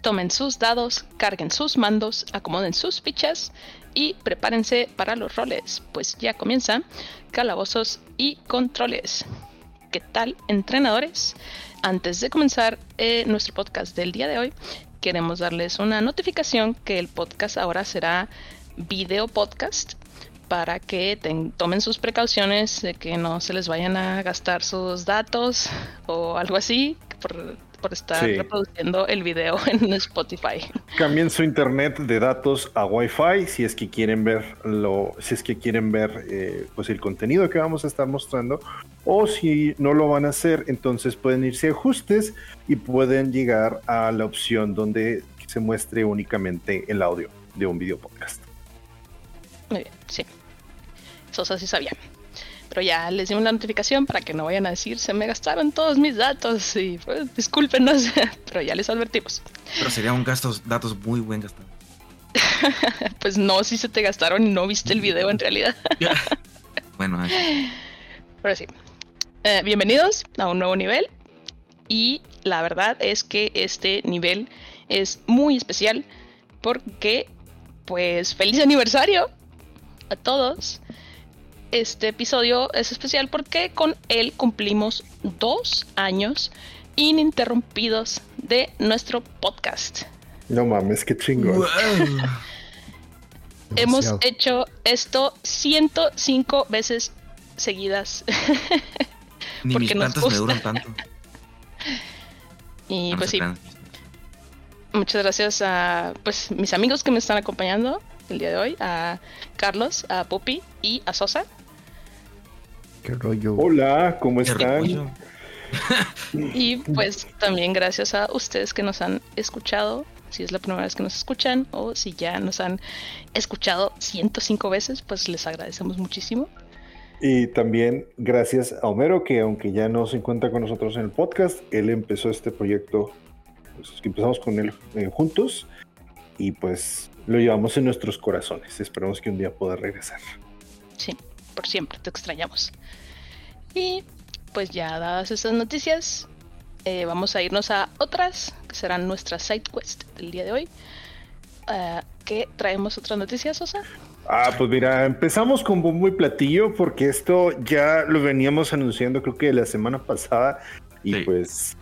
tomen sus dados, carguen sus mandos, acomoden sus fichas y prepárense para los roles, pues ya comienza Calabozos y Controles. ¿Qué tal, entrenadores? Antes de comenzar eh, nuestro podcast del día de hoy, queremos darles una notificación que el podcast ahora será video podcast para que tomen sus precauciones de que no se les vayan a gastar sus datos o algo así por estar reproduciendo el video en Spotify. Cambien su internet de datos a Wi-Fi si es que quieren ver lo, si es que quieren ver eh, pues el contenido que vamos a estar mostrando. O si no lo van a hacer, entonces pueden irse a ajustes y pueden llegar a la opción donde se muestre únicamente el audio de un video podcast. Muy bien, sí. Eso sí sabía. Pero ya les dimos la notificación para que no vayan a decir, se me gastaron todos mis datos y pues discúlpenos, pero ya les advertimos. Pero sería un gasto, datos muy buen gastado. pues no, si se te gastaron y no viste el video en realidad. bueno, pero sí. Eh, bienvenidos a un nuevo nivel y la verdad es que este nivel es muy especial porque pues feliz aniversario a todos este episodio es especial porque con él cumplimos dos años ininterrumpidos de nuestro podcast. No mames, qué chingón. Hemos hecho esto 105 veces seguidas. Ni mis plantas me duran tanto. Y pues sí. Muchas gracias a pues mis amigos que me están acompañando el día de hoy, a Carlos, a Pupi y a Sosa. ¿Qué rollo? Hola, ¿cómo están? y pues también gracias a ustedes que nos han escuchado, si es la primera vez que nos escuchan o si ya nos han escuchado 105 veces, pues les agradecemos muchísimo. Y también gracias a Homero, que aunque ya no se encuentra con nosotros en el podcast, él empezó este proyecto, pues, que empezamos con él eh, juntos y pues lo llevamos en nuestros corazones. Esperamos que un día pueda regresar. Sí, por siempre, te extrañamos. Y pues ya dadas estas noticias, eh, vamos a irnos a otras, que serán nuestras side quest del día de hoy. Uh, ¿Qué traemos otras noticias, Sosa? Ah, pues mira, empezamos con bombo y platillo porque esto ya lo veníamos anunciando creo que la semana pasada y pues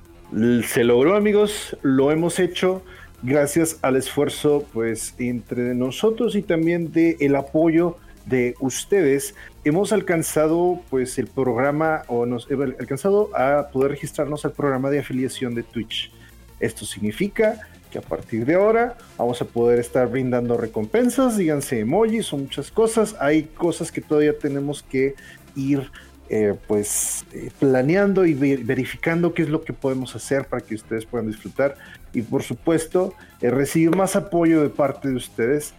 se logró amigos, lo hemos hecho gracias al esfuerzo pues entre nosotros y también de el apoyo de ustedes, hemos alcanzado pues el programa o nos hemos alcanzado a poder registrarnos al programa de afiliación de Twitch. Esto significa que a partir de ahora vamos a poder estar brindando recompensas, díganse emojis o muchas cosas. Hay cosas que todavía tenemos que ir eh, pues eh, planeando y verificando qué es lo que podemos hacer para que ustedes puedan disfrutar y por supuesto eh, recibir más apoyo de parte de ustedes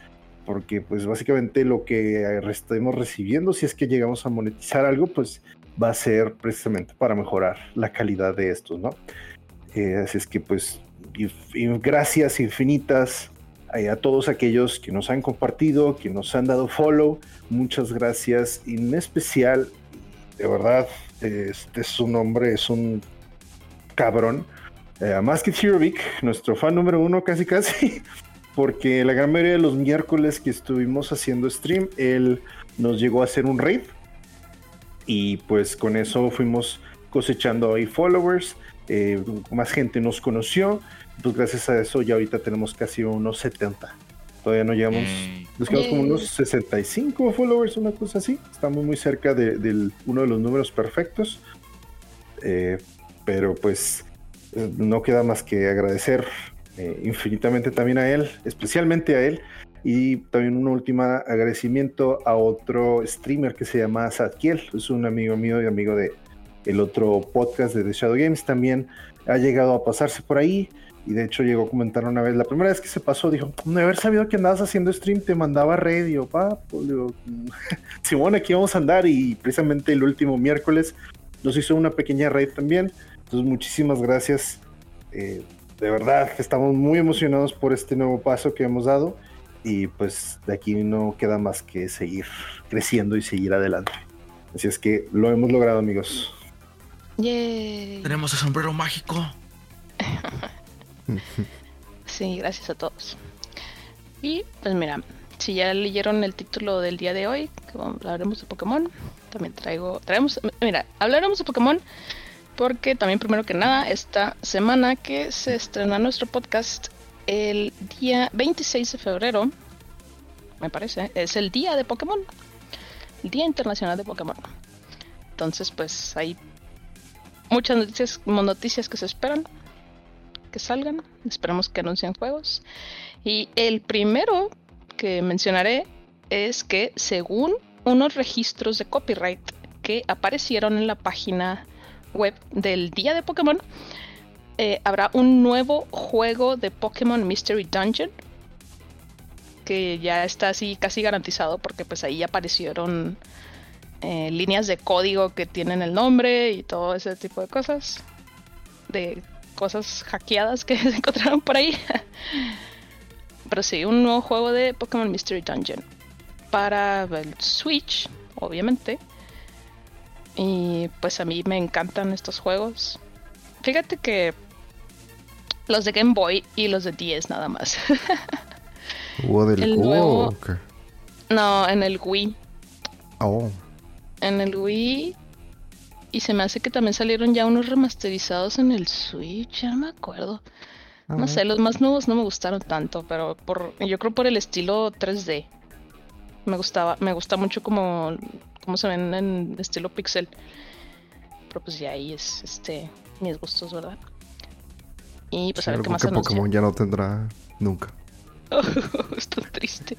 porque pues básicamente lo que estemos recibiendo, si es que llegamos a monetizar algo, pues va a ser precisamente para mejorar la calidad de estos, ¿no? Así es que pues gracias infinitas a todos aquellos que nos han compartido, que nos han dado follow, muchas gracias, y en especial, de verdad, este es un hombre, es un cabrón, eh, más que nuestro fan número uno casi casi, porque la gran mayoría de los miércoles que estuvimos haciendo stream, él nos llegó a hacer un raid. Y pues con eso fuimos cosechando ahí followers, eh, más gente nos conoció, pues gracias a eso ya ahorita tenemos casi unos 70. Todavía no llegamos, nos quedamos como unos 65 followers, una cosa así. Estamos muy cerca de, uno de los números perfectos. Eh, pero pues eh, no queda más que agradecer eh, infinitamente también a él, especialmente a él, y también un último agradecimiento a otro streamer que se llama Sadkiel, es un amigo mío y amigo de el otro podcast de The Shadow Games, también ha llegado a pasarse por ahí. Y de hecho llegó a comentar una vez, la primera vez que se pasó, dijo, no haber sabido que andabas haciendo stream, te mandaba radio, pa, pues, digo, Simón, aquí vamos a andar y precisamente el último miércoles nos hizo una pequeña raid también. Entonces, muchísimas gracias. Eh, de verdad, estamos muy emocionados por este nuevo paso que hemos dado y pues de aquí no queda más que seguir creciendo y seguir adelante. Así es que lo hemos logrado, amigos. Tenemos el sombrero mágico. Sí, gracias a todos. Y pues mira, si ya leyeron el título del día de hoy, hablaremos de Pokémon, también traigo, traemos, mira, hablaremos de Pokémon porque también primero que nada, esta semana que se estrena nuestro podcast el día 26 de febrero, me parece, es el día de Pokémon, el Día Internacional de Pokémon. Entonces, pues hay muchas noticias, noticias que se esperan que salgan. Esperamos que anuncien juegos. Y el primero que mencionaré es que según unos registros de copyright que aparecieron en la página web del día de Pokémon, eh, habrá un nuevo juego de Pokémon Mystery Dungeon que ya está así casi garantizado porque pues ahí aparecieron eh, líneas de código que tienen el nombre y todo ese tipo de cosas de cosas hackeadas que se encontraron por ahí pero sí, un nuevo juego de Pokémon Mystery Dungeon para el Switch, obviamente. Y pues a mí me encantan estos juegos. Fíjate que los de Game Boy y los de 10 nada más. ¿Hubo del nuevo... No, en el Wii. Oh. En el Wii. Y se me hace que también salieron ya unos remasterizados en el Switch, ya no me acuerdo. No sé, los más nuevos no me gustaron tanto, pero por yo creo por el estilo 3D. Me gustaba, me gusta mucho como, como se ven en estilo pixel. Pero pues ya ahí es este mis gustos, ¿verdad? Y pues a ver qué más que Pokémon ya no tendrá nunca. Estoy triste.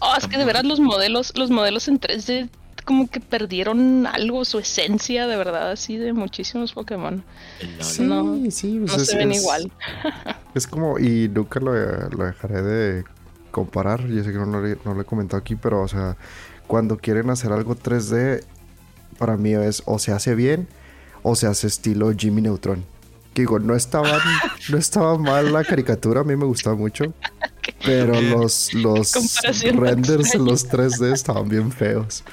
Oh, es que de verdad los modelos, los modelos en 3D como que perdieron algo, su esencia de verdad, así de muchísimos Pokémon. Sí, no, sí, pues no se ven igual. Es como, y nunca lo, dejaré de comparar, yo sé que no lo, no lo he comentado aquí, pero o sea, cuando quieren hacer algo 3D, para mí es o se hace bien o se hace estilo Jimmy Neutron. Que digo, no estaba, no estaba mal la caricatura, a mí me gustaba mucho. Pero los, los renders en los 3D estaban bien feos.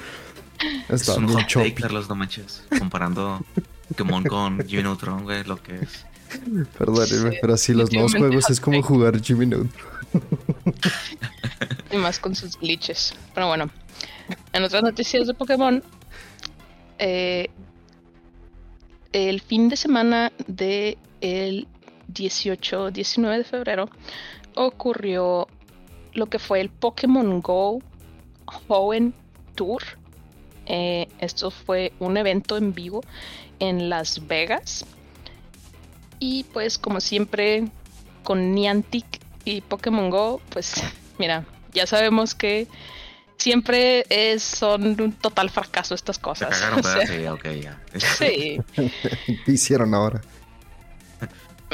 Es un hot take, Carlos, no manches. Comparando Pokémon con Jimmy Neutron, güey, lo que es. Perdóneme, pero sí, los nuevos juegos es como jugar Jimmy Neutron. y más con sus glitches. Pero bueno, en otras noticias de Pokémon, eh, el fin de semana de el 18-19 de febrero ocurrió lo que fue el Pokémon Go Hoenn Tour eh, esto fue un evento en vivo en Las Vegas. Y pues como siempre con Niantic y Pokémon Go, pues mira, ya sabemos que siempre es, son un total fracaso estas cosas. sí, ¿Qué hicieron ahora?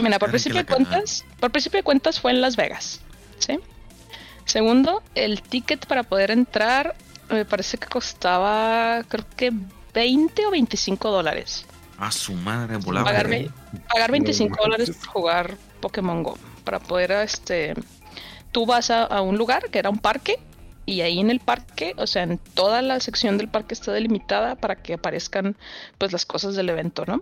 Mira, por principio de cuentas, por principio de cuentas fue en Las Vegas, ¿sí? Segundo, el ticket para poder entrar me parece que costaba, creo que 20 o 25 dólares. A su madre, volaba. Pagar, pagar 25 dólares por jugar Pokémon Go. Para poder, este. Tú vas a, un lugar que era un parque. Y ahí en el parque, o sea, en toda la sección del parque está delimitada para que aparezcan, pues, las cosas del evento, ¿no?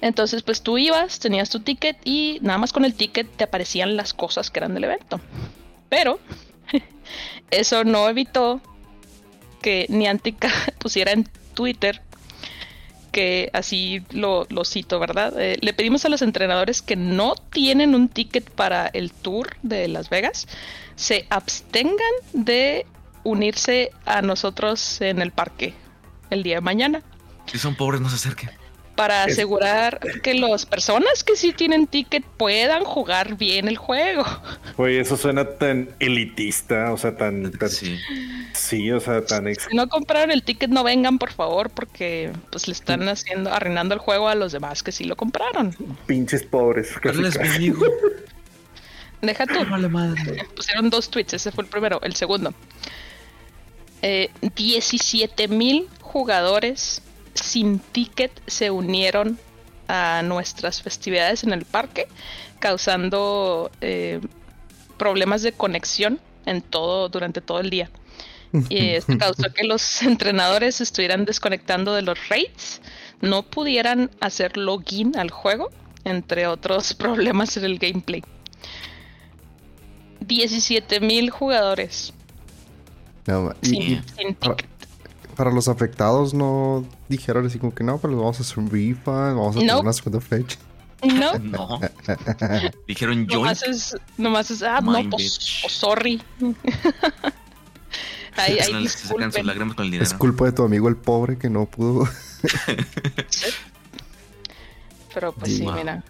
Entonces, pues tú ibas, tenías tu ticket y nada más con el ticket te aparecían las cosas que eran del evento. Pero eso no evitó que Niantic pusiera en Twitter que así lo, cito, ¿verdad? Eh, le pedimos a los entrenadores que no tienen un ticket para el tour de Las Vegas, se abstengan de unirse a nosotros en el parque el día de mañana. Si son pobres, no se acerquen para asegurar que las personas que sí tienen ticket puedan jugar bien el juego. Oye, eso suena tan elitista, o sea, tan... sí. sí. o sea, tan... Si no compraron el ticket, no vengan, por favor, porque pues le están haciendo, arruinando el juego a los demás que sí lo compraron. Pinches pobres. es mi amigo. Deja tú. Pusieron dos tweets, ese fue el primero. El segundo. Eh, 17 mil jugadores sin ticket se unieron a nuestras festividades en el parque, causando eh, problemas de conexión en todo durante todo el día. Y esto causó que los entrenadores estuvieran desconectando de los raids, no pudieran hacer login al juego, entre otros problemas en el gameplay. 17 mil jugadores. No, y, para, los afectados no dijeron así como que no, pero vamos a hacer un refund, vamos a hacer una segunda fecha. No. no. Dijeron yo. Nomás es, nomás es, ah, no, pues, pues, sorry. ahí, ahí con el dinero. Es culpa de tu amigo el pobre que no pudo. Pero pues sí, mira.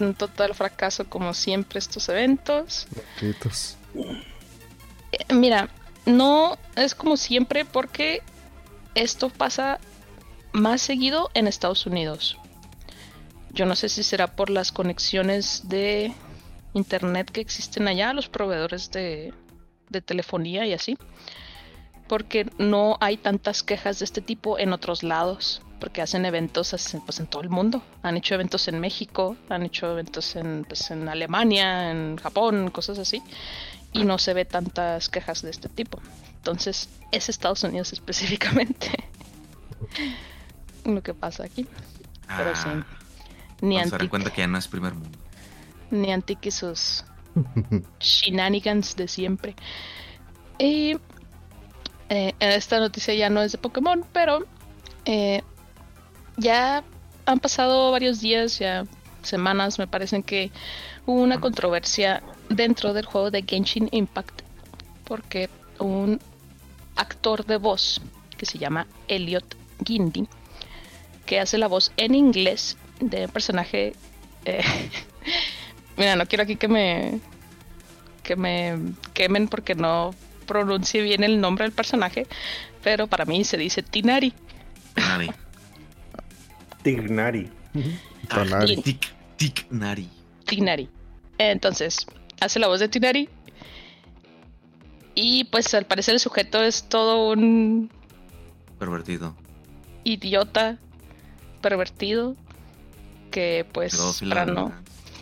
Un total fracaso como siempre estos eventos. Eh, mira, no es como siempre porque esto pasa más seguido en Estados Unidos. Yo no sé si será por las conexiones de internet que existen allá, los proveedores de, telefonía y así. Porque no hay tantas quejas de este tipo en otros lados. Porque hacen eventos pues, en todo el mundo. Han hecho eventos en México, han hecho eventos en, pues, en Alemania, en Japón, cosas así. Y no se ve tantas quejas de este tipo. Entonces, es Estados Unidos específicamente lo que pasa aquí. Pero sí. Ah. Ni Vamos a cuenta que ya no es primer mundo. Ni Antic y sus shenanigans de siempre. Y eh, esta noticia ya no es de Pokémon, pero eh, ya han pasado varios días, ya semanas, me parecen que hubo una controversia dentro del juego de Genshin Impact, porque un actor de voz que se llama Elliot Gindi, que hace la voz en inglés de personaje. Eh, mira, no quiero aquí que me. que me quemen porque no pronuncie bien el nombre del personaje, pero para mí se dice Tinari. Tinari. Tignari. Tignari. Tignari. Entonces, hace la voz de Tinari. Y pues al parecer el sujeto es todo un. Pervertido. Idiota. Pervertido que pues para no,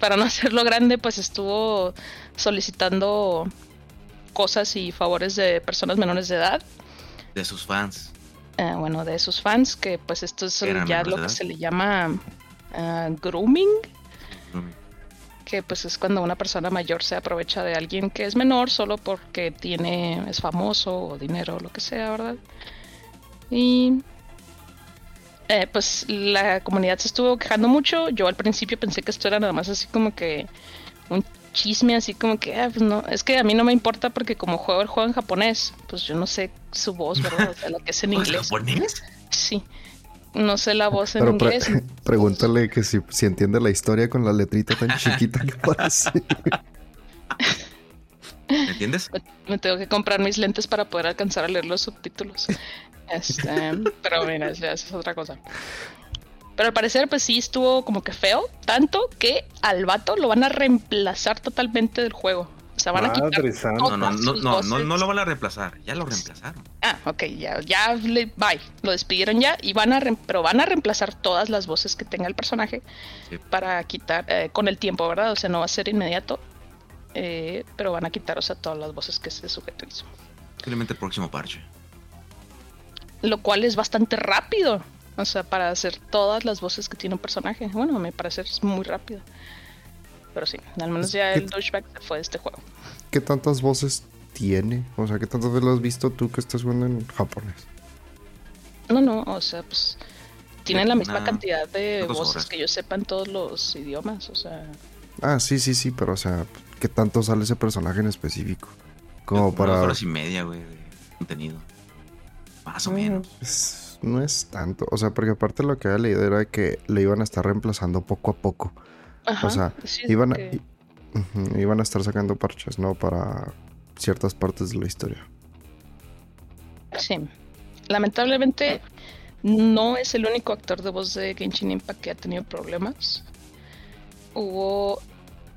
para no hacerlo grande pues estuvo solicitando cosas y favores de personas menores de edad. De sus fans. Eh, bueno, de sus fans, que pues esto es ya lo que se le llama eh, grooming. Que pues es cuando una persona mayor se aprovecha de alguien que es menor solo porque tiene, es famoso o dinero o lo que sea, ¿verdad? Y eh, pues la comunidad se estuvo quejando mucho. Yo al principio pensé que esto era nada más así como que un chisme, así como que, ah, pues no, es que a mí no me importa porque como juego el juego en japonés, pues yo no sé su voz, ¿verdad? O sea, lo que es en inglés. japonés? Sí. No sé la voz en inglés. pregúntale que si, si, entiende la historia con la letrita tan chiquita que parece. ¿Me entiendes? Me tengo que comprar mis lentes para poder alcanzar a leer los subtítulos. Este, pero mira, esa es otra cosa. Pero al parecer, pues sí estuvo como que feo, tanto que al vato lo van a reemplazar totalmente del juego. O sea, van a quitar. No, no, no, no, no, no, lo van a reemplazar, ya lo reemplazaron. Ah, ok, ya, ya, le, bye. Lo despidieron ya y van a, pero van a reemplazar todas las voces que tenga el personaje para quitar eh, con el tiempo, ¿verdad? O sea, no va a ser inmediato, eh, pero van a quitar, o sea, todas las voces que ese sujeto hizo. Simplemente el próximo parche lo cual es bastante rápido. O sea, para hacer todas las voces que tiene un personaje. Bueno, me parece es muy rápido. Pero sí, al menos ya el douchebag fue de este juego. ¿Qué tantas voces tiene? O sea, ¿qué tantas veces lo has visto tú que estás jugando en japonés? No, no, o sea, pues tienen la misma cantidad de voces que yo sepa en todos los idiomas, o sea. Ah, sí, sí, sí, pero o sea, ¿qué tanto sale ese personaje en específico? Como para. Dos horas y media, güey, de contenido. Más o menos. Pues, no es tanto. O sea, porque aparte lo que había leído era que le iban a estar reemplazando poco a poco. O sea, iban, a, iban a estar sacando parches, ¿no? Para ciertas partes de la historia. Sí. Lamentablemente no es el único actor de voz de Genshin Impact que ha tenido problemas. Hubo,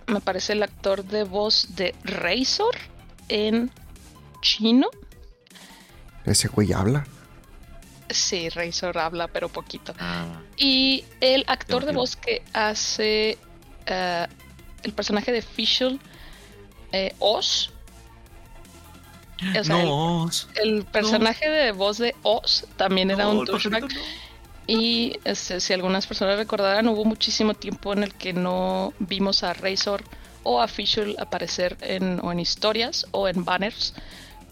me parece, el actor de voz de Razor en chino ¿Ese güey habla? Sí, Razor habla, pero poquito. Ah. Y el actor de voz que hace eh, el personaje de Fischl, eh, Oz. no, el, personaje de voz de Oz también era un douchebag. Y este, si algunas personas recordarán, hubo muchísimo tiempo en el que no vimos a Razor o a Fischl aparecer en, o en historias o en banners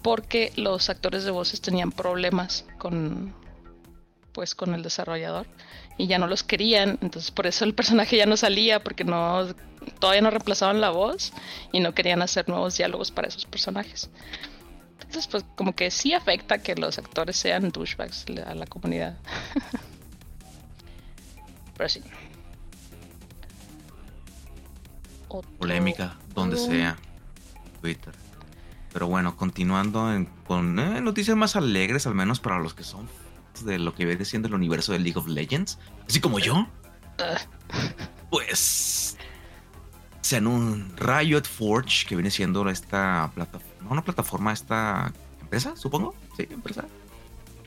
porque los actores de voces tenían problemas con pues con el desarrollador y ya no los querían, entonces por eso el personaje ya no salía porque no todavía no reemplazaban la voz y no querían hacer nuevos diálogos para esos personajes. Entonces pues como que sí afecta que los actores sean douchebags a la comunidad. Pero sí. Polémica, donde sea. Twitter. Pero bueno, continuando con eh, noticias más alegres, al menos para los que son de lo que viene siendo el universo de League of Legends, así como yo. Pues se un Riot Forge, que viene siendo esta plataforma, una plataforma, esta empresa, supongo, sí, empresa.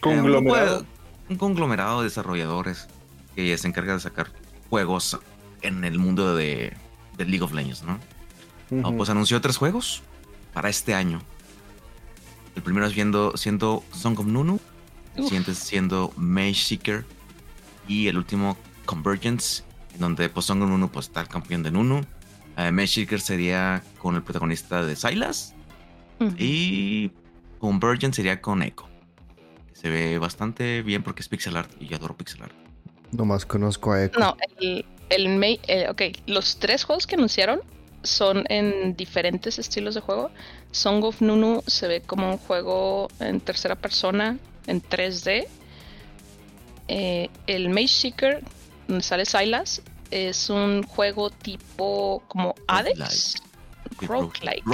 Conglomerado. Eh, un, conglomerado de desarrolladores que se encarga de sacar juegos en el mundo de, League of Legends, ¿no? pues anunció tres juegos para este año. El primero siendo, siendo Song of Nunu, el siguiente siendo Mage Seeker y el último Convergence, en donde pues Song of Nunu pues está el campeón de Nunu. Uh, Mage Seeker sería con el protagonista de Silas y Convergence sería con Echo. Se ve bastante bien porque es pixel art y yo adoro pixel art. Nomás conozco a Echo. No, el, el, el ok, los tres juegos que anunciaron son en diferentes estilos de juego. Song of Nunu se ve como un juego en tercera persona, en 3D. Eh, el Mage Seeker, donde sale Silas, es un juego tipo como Hades. Roguelike.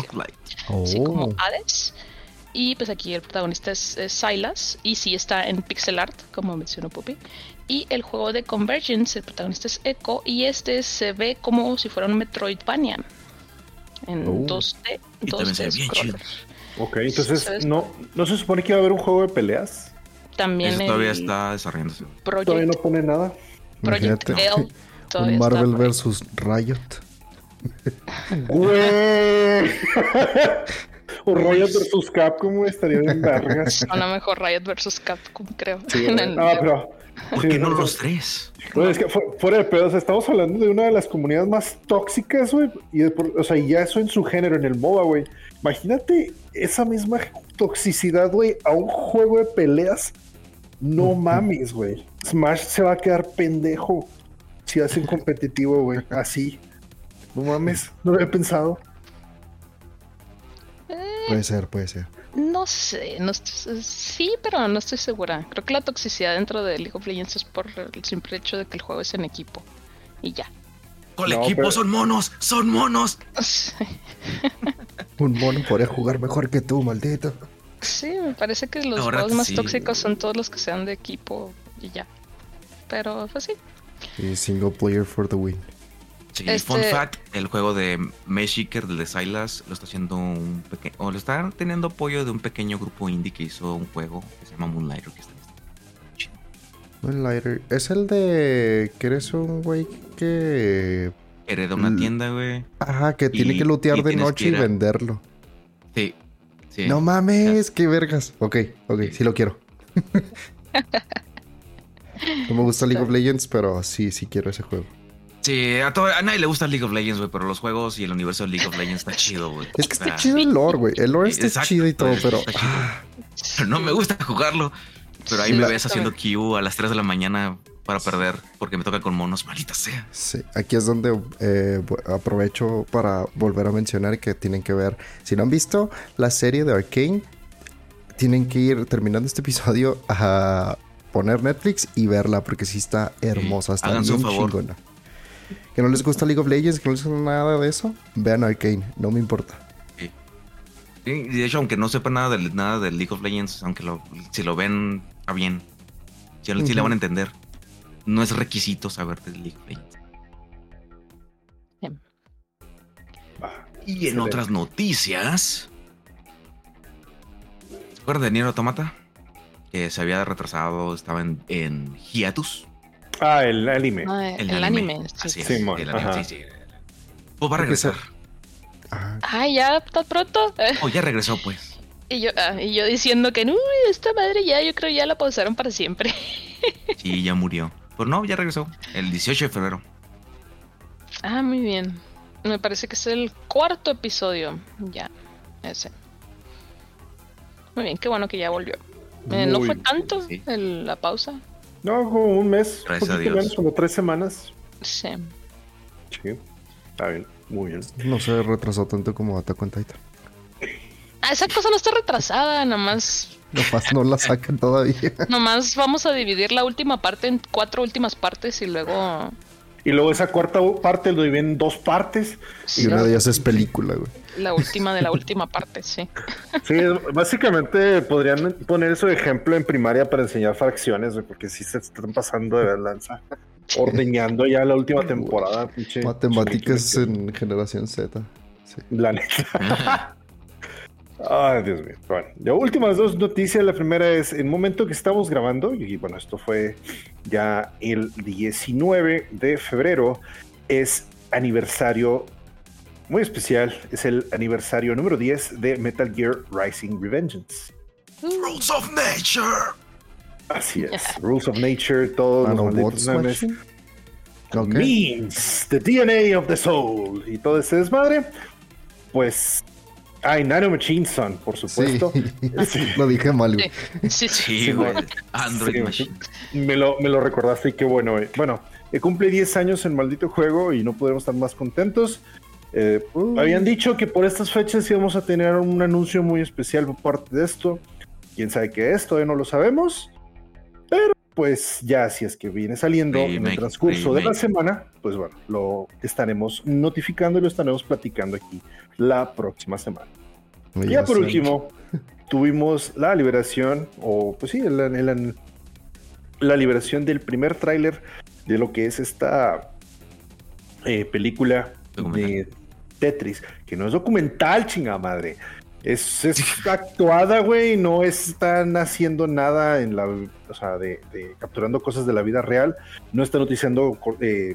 Sí, como oh. Hades. Y pues aquí el protagonista es, Silas. Y sí está en pixel art, como mencionó Puppy. Y el juego de Convergence, el protagonista es Echo. Y este se ve como si fuera un Metroidvania en 2D. 2D Ok, entonces no, no se supone que iba a haber un juego de peleas. También todavía está desarrollándose. todavía no pone nada. Project L, un Marvel vs Riot. Güey. o Riot vs Capcom estaría bien vergas. lo mejor Riot vs Capcom, creo. Sí, no, pero ¿Por qué no los tres? es que fuera de pedos, estamos hablando de una de las comunidades más tóxicas, güey. Y o sea, ya eso en su género, en el MOBA, güey. Imagínate esa misma toxicidad, güey, a un juego de peleas. No mames, güey. Smash se va a quedar pendejo si hacen competitivo, güey. Así. No mames, no lo había pensado. Puede ser, puede ser. No sé, no sí, pero no estoy segura. Creo que la toxicidad dentro de League of Legends es por el simple hecho de que el juego es en equipo. Y ya. Con el equipo son monos, son monos. Un mono podría jugar mejor que tú, maldito. Sí, me parece que los juegos más tóxicos son todos los que sean de equipo y ya. Pero pues sí. Y single player for the win. Sí, fun este fact, el juego de Meshiker, del de Silas, lo está haciendo un pequeño, o lo está teniendo apoyo de un pequeño grupo indie que hizo un juego que se llama Moonlighter, que está. Moonlighter, es el de que eres un güey que hereda una tienda, güey. Ajá, que tiene que lootear de noche y venderlo. Sí. sí. No mames, qué vergas. Ok, ok, sí lo quiero. no me gusta League of Legends, pero sí, sí quiero ese juego. Sí, a, todo, a nadie le gusta League of Legends, güey, pero los juegos y el universo de League of Legends está chido, güey. Es que está chido el lore, güey. El lore está chido y todo, pero... No me gusta jugarlo. Pero ahí me ves haciendo Q a las 3 de la mañana para perder porque me toca con monos, maldita sea. Sí, aquí es donde eh, aprovecho para volver a mencionar que tienen que ver, si no han visto la serie de Arkane, tienen que ir terminando este episodio a poner Netflix y verla porque sí está hermosa, está bien chingona que no les gusta League of Legends, que no les gusta nada de eso, vean Arcane, no me importa. Sí. de hecho, aunque no sepan nada de, nada de League of Legends, aunque lo, si lo ven, está bien. Si, le van a entender. No es requisito saber de League of Legends. Y en otras noticias. ¿Se acuerdan de Nier Automata? Que se había retrasado, estaba en, en hiatus. Ah, el anime. el, anime. Sí, sí, sí, sí, sí. Pues va a regresar. Ah, ya, está pronto. Oh, ya regresó, pues. Y yo, ah, y yo diciendo que, no, esta madre ya, yo creo ya la pausaron para siempre. sí, ya murió. Pues no, ya regresó. El 18 de febrero. Ah, muy bien. Me parece que es el cuarto episodio. Ya, ese. Muy bien, qué bueno que ya volvió. Eh, ¿No fue tanto la pausa? No, como un mes. Gracias a Dios. como tres semanas. Sí. Sí, está bien, muy bien. No se retrasó tanto como Attack on Titan. Ah, esa cosa no está retrasada, nada más. Nomás no la sacan todavía. Nomás vamos a dividir la última parte en cuatro últimas partes y luego. Y luego esa cuarta parte lo dividen en dos partes. Y una de ellas es película, güey. La última de la última parte, sí. Sí, básicamente podrían poner eso de ejemplo en primaria para enseñar fracciones, porque sí se están pasando de lanza. Ordeñando ya la última temporada, pinche. Matemáticas en generación Z. Sí. La neta. Ay, Dios mío. Bueno, ya últimas dos noticias. La primera es el momento que estamos grabando, y bueno, esto fue ya el 19 de febrero, es aniversario muy especial. Es el aniversario número 10 de Metal Gear Rising Revengeance. Rules of Nature. Así es. Rules of Nature, todos los malditos Means the DNA of the soul. Y todo ese desmadre. Pues Ay, Nano Machine Son, por supuesto. Sí. lo dije mal. Sí, sí, güey. Android Machine. Me lo, me lo recordaste y qué bueno. Eh. Bueno, cumple 10 años el maldito juego y no podemos estar más contentos. Eh, habían dicho que por estas fechas íbamos a tener un anuncio muy especial por parte de esto. Quién sabe qué es, todavía no lo sabemos. Pues ya si es que viene saliendo en el transcurso de la semana, pues bueno, lo estaremos notificando y lo estaremos platicando aquí la próxima semana. y ya por último, tuvimos la liberación, o pues sí, la, la, liberación del primer tráiler de lo que es esta eh, película de Tetris, que no es documental, chinga madre. Es, actuada, güey, no están haciendo nada en la, o sea, de, capturando cosas de la vida real, no están utilizando eh,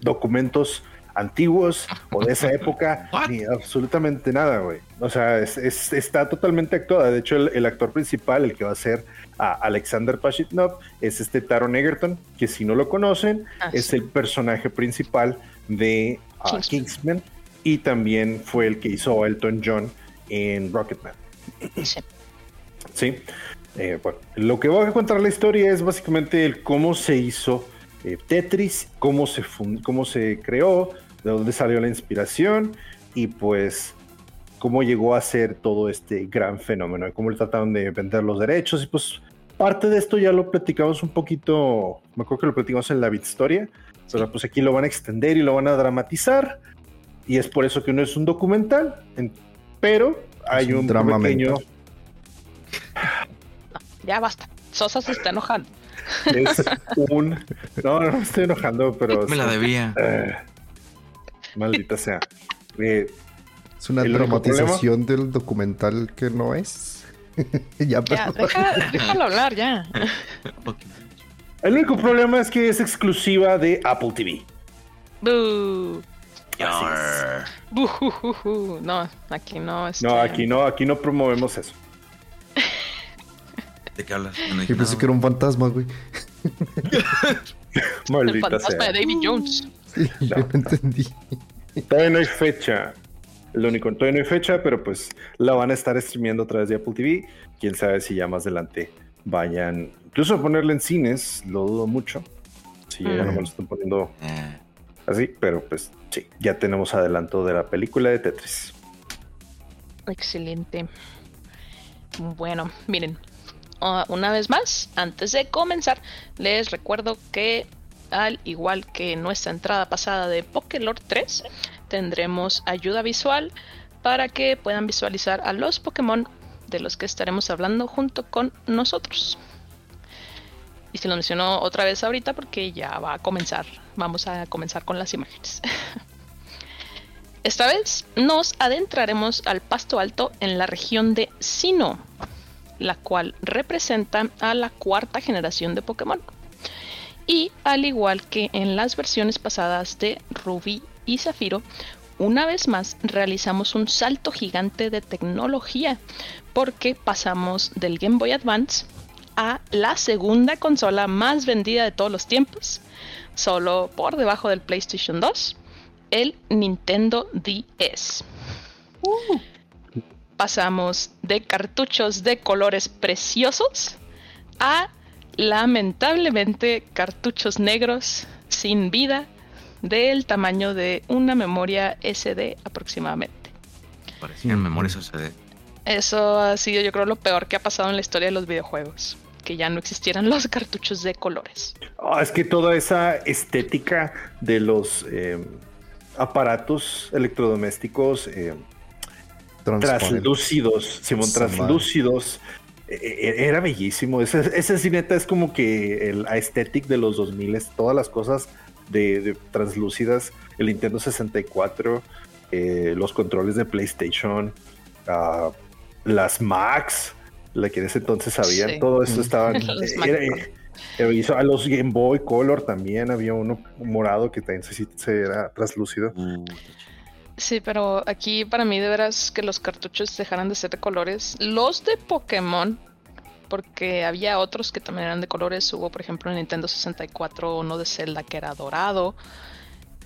documentos antiguos o de esa época, ni absolutamente nada, güey. O sea, está totalmente actuada. De hecho, el, actor principal, el que va a ser a Alexander Pashitnov, es este Taron Egerton, que si no lo conocen, ah, es el personaje principal de uh, Kingsman. y también fue el que hizo Elton John en Rocketman. Sí. sí. Eh, bueno, lo que voy a contar la historia es básicamente el cómo se hizo eh, Tetris, cómo se, cómo se creó, de dónde salió la inspiración y pues cómo llegó a ser todo este gran fenómeno, cómo le trataron de vender los derechos y pues parte de esto ya lo platicamos un poquito, me acuerdo que lo platicamos en la historia, pero pues aquí lo van a extender y lo van a dramatizar y es por eso que no es un documental, pero hay un, drama pequeño... Ya basta, Sosa se está enojando. Es un... No, no me estoy enojando, pero... Me la debía. Eh, Maldita sea. Eh, es una dramatización del documental que no es. ya, déjalo hablar ya. El único problema es que es exclusiva de Apple TV. No, aquí no. Este... No, aquí no, aquí no promovemos eso. ¿De qué hablas? Yo pensé que era un fantasma, güey. Maldita el fantasma de David Jones. Sí, no. entendí. Todavía no hay fecha. Lo único, todavía no hay fecha, pero pues la van a estar streameando a través de Apple TV. Quién sabe si ya más adelante vayan, incluso a ponerla en cines, lo dudo mucho. Si ya no me lo están poniendo eh. Así, pero pues sí, ya tenemos adelanto de la película de Tetris. Excelente. Bueno, miren, ah, una vez más, antes de comenzar, les recuerdo que al igual que nuestra entrada pasada de Pokélord 3, tendremos ayuda visual para que puedan visualizar a los Pokémon de los que estaremos hablando junto con nosotros. Y se lo menciono otra vez ahorita porque ya va a comenzar. Vamos a comenzar con las imágenes. Esta vez nos adentraremos al pasto alto en la región de Sino, la cual representa a la cuarta generación de Pokémon. Y al igual que en las versiones pasadas de Ruby y Zafiro, una vez más realizamos un salto gigante de tecnología porque pasamos del Game Boy Advance a la segunda consola más vendida de todos los tiempos, solo por debajo del PlayStation 2 el Nintendo DS. Uh. Pasamos de cartuchos de colores preciosos a lamentablemente cartuchos negros sin vida del tamaño de una memoria SD aproximadamente. Parecían memorias SD. Eso ha sido yo creo lo peor que ha pasado en la historia de los videojuegos. Que ya no existieran los cartuchos de colores. Ah, es que toda esa estética de los eh, aparatos electrodomésticos eh, translúcidos, Simón, translúcidos, e, e, era bellísimo. Ese, ese neta es como que el aesthetic de los 2000, todas las cosas de, translúcidas, el Nintendo 64, eh, los controles de PlayStation, uh, las Max, la que en ese entonces había, todo esto estaba... Eh, a los Game Boy Color también había uno morado que también se, era translúcido. Uh, sí, pero aquí para mí de veras que los cartuchos dejaran de ser de colores. Los de Pokémon, porque había otros que también eran de colores. Hubo, por ejemplo, en Nintendo 64 uno de Zelda que era dorado.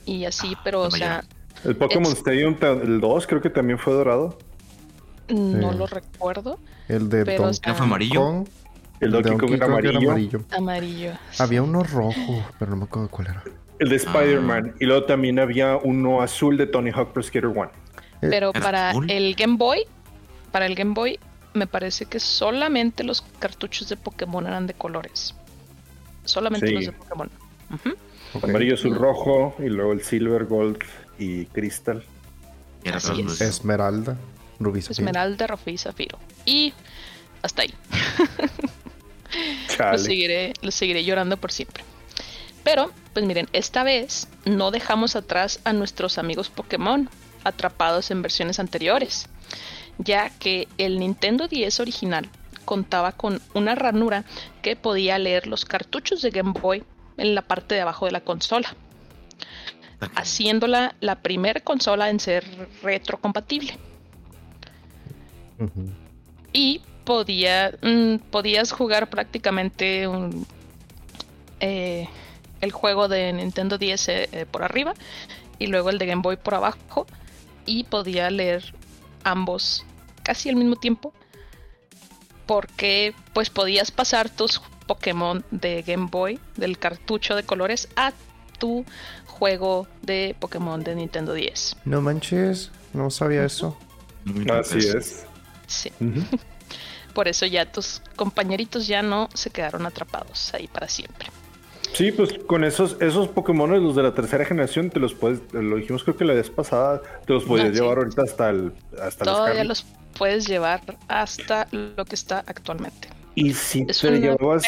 Y así, ah, pero o sea... El Pokémon Stadium, el 2 creo que también fue dorado. No lo recuerdo. El de Donkey fue amarillo. El Donkey, Kong era amarillo. amarillo. Había uno rojo, pero no me acuerdo cuál era. El de Spider-Man. Ah. Y luego también había uno azul de Tony Hawk Pro Skater 1. Eh, pero para el Game Boy, para el Game Boy, me parece que solamente los cartuchos de Pokémon eran de colores. Solamente los de Pokémon. Amarillo, azul, rojo, y luego el Silver, Gold y Crystal. Esmeralda. Rubí Esmeralda, Rufí y Zafiro. Y hasta ahí. lo, seguiré, lo seguiré llorando por siempre. Pero, pues miren, esta vez no dejamos atrás a nuestros amigos Pokémon atrapados en versiones anteriores, ya que el Nintendo 10 original contaba con una ranura que podía leer los cartuchos de Game Boy en la parte de abajo de la consola, haciéndola la primera consola en ser retrocompatible. Y podía, mm, podías jugar prácticamente un, eh, el juego de Nintendo 10 eh, por arriba y luego el de Game Boy por abajo y podía leer ambos casi al mismo tiempo porque pues podías pasar tus Pokémon de Game Boy del cartucho de colores a tu juego de Pokémon de Nintendo 10. No manches, no sabía eso. Así es. Sí. Por eso ya tus compañeritos ya no se quedaron atrapados ahí para siempre. Sí, pues con esos, esos Pokémon, los de la tercera generación, te los puedes, lo dijimos creo que la vez pasada, te los puedes llevar ahorita hasta el hasta Todavía los puedes llevar hasta lo que está actualmente. Y si te llevabas.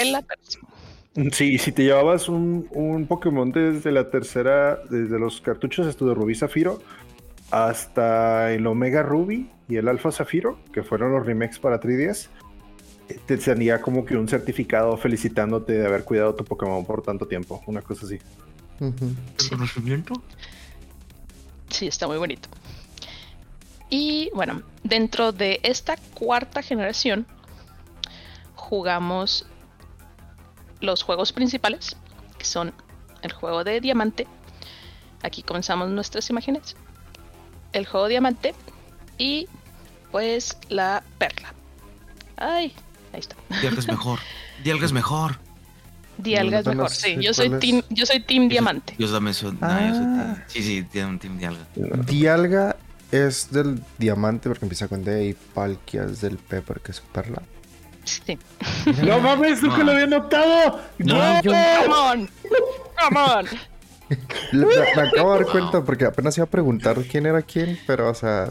Sí, si te llevabas un, un, Pokémon desde la tercera, desde los cartuchos esto de Rubí Zafiro, hasta el Omega Ruby y el Alpha Zafiro, que fueron los remakes para 3DS, te tenía como que un certificado felicitándote de haber cuidado tu Pokémon por tanto tiempo, una cosa así. ¿Reconocimiento? Sí, está muy bonito. Y bueno, dentro de esta cuarta generación jugamos los juegos principales, que son el juego de diamante. Aquí comenzamos nuestras imágenes. El juego diamante y pues la perla. Ay, ahí está. Dialga es mejor. Dialga es mejor. Dialga es mejor, sí. Yo soy, team, yo soy Team Diamante. Yo también soy. Ah. Sí, sí, team, team Dialga. Dialga es del diamante porque empieza con D y Palkia es del P porque es perla. Sí. No mames, nunca lo había notado. No, yo... Come on. Come on. Me, acabo de dar cuenta porque apenas iba a preguntar quién era quién, pero o sea,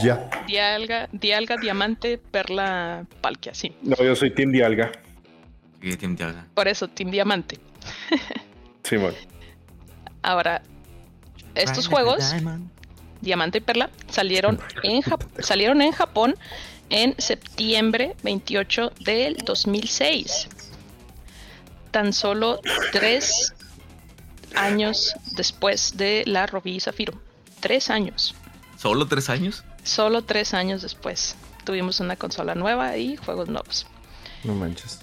ya. Dialga, Dialga, Diamante, Perla, Palkia, sí. No, yo soy Team Dialga. Team Dialga. Por eso, Team Diamante. sí, bueno. Ahora, estos juegos, Diamante y Perla, salieron en, salieron en Japón en septiembre 28 del 2006. Tan solo tres años después de la Rubí Zafiro. Tres años. ¿Solo tres años? Solo tres años después. Tuvimos una consola nueva y juegos nuevos. No manches.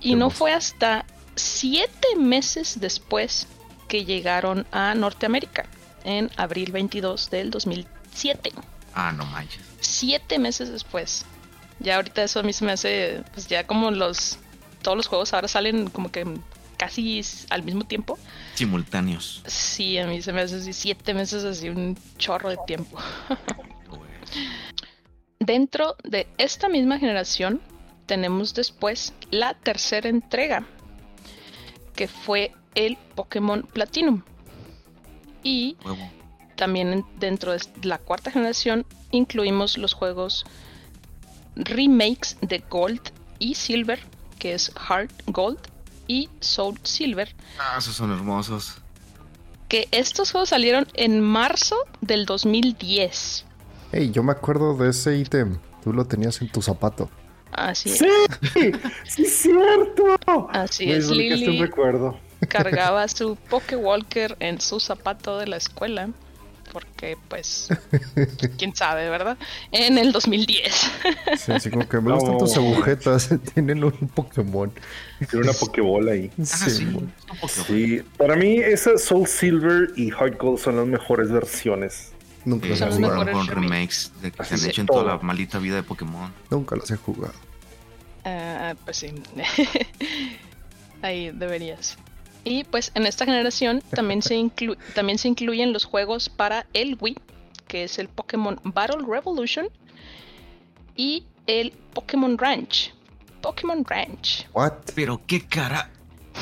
Y no fue hasta siete meses después que llegaron a Norteamérica. en abril 22 del 2007. Ah, no manches. Siete meses después. Ya ahorita eso a mí se me hace, pues ya como los, todos los juegos ahora salen como que casi al mismo tiempo. Simultáneos. Sí, a mí se me hace así siete meses así un chorro de tiempo. Dentro de esta misma generación tenemos después la tercera entrega, que fue el Pokémon Platinum. Y también dentro de la cuarta generación incluimos los juegos remakes de Gold y Silver, que es Heart Gold y Soul Silver. Ah, esos son hermosos. Que estos juegos salieron en marzo del 2010. Hey, yo me acuerdo de ese ítem. Tú lo tenías en tu zapato. Así es. Sí, sí es cierto. Así es, Lili. recuerdo. Cargaba su Walker en su zapato de la escuela. Porque, pues, quién sabe, ¿verdad? En el 2010. Sí, así como que me gustan tus agujetas. Tienen un Pokémon. Tiene una Pokébola ahí. Ah, sí. sí. Para mí, esa Soul Silver y Heart Gold son las mejores versiones. Nunca los he jugado. Con remakes de que se han hecho en toda la maldita vida de Pokémon. Nunca los he jugado. Ah, pues sí. Ahí deberías. Y pues en esta generación también se, también se incluyen los juegos para el Wii, que es el Pokémon Battle Revolution y el Pokémon Ranch. Pokémon Ranch. What? Pero qué cara.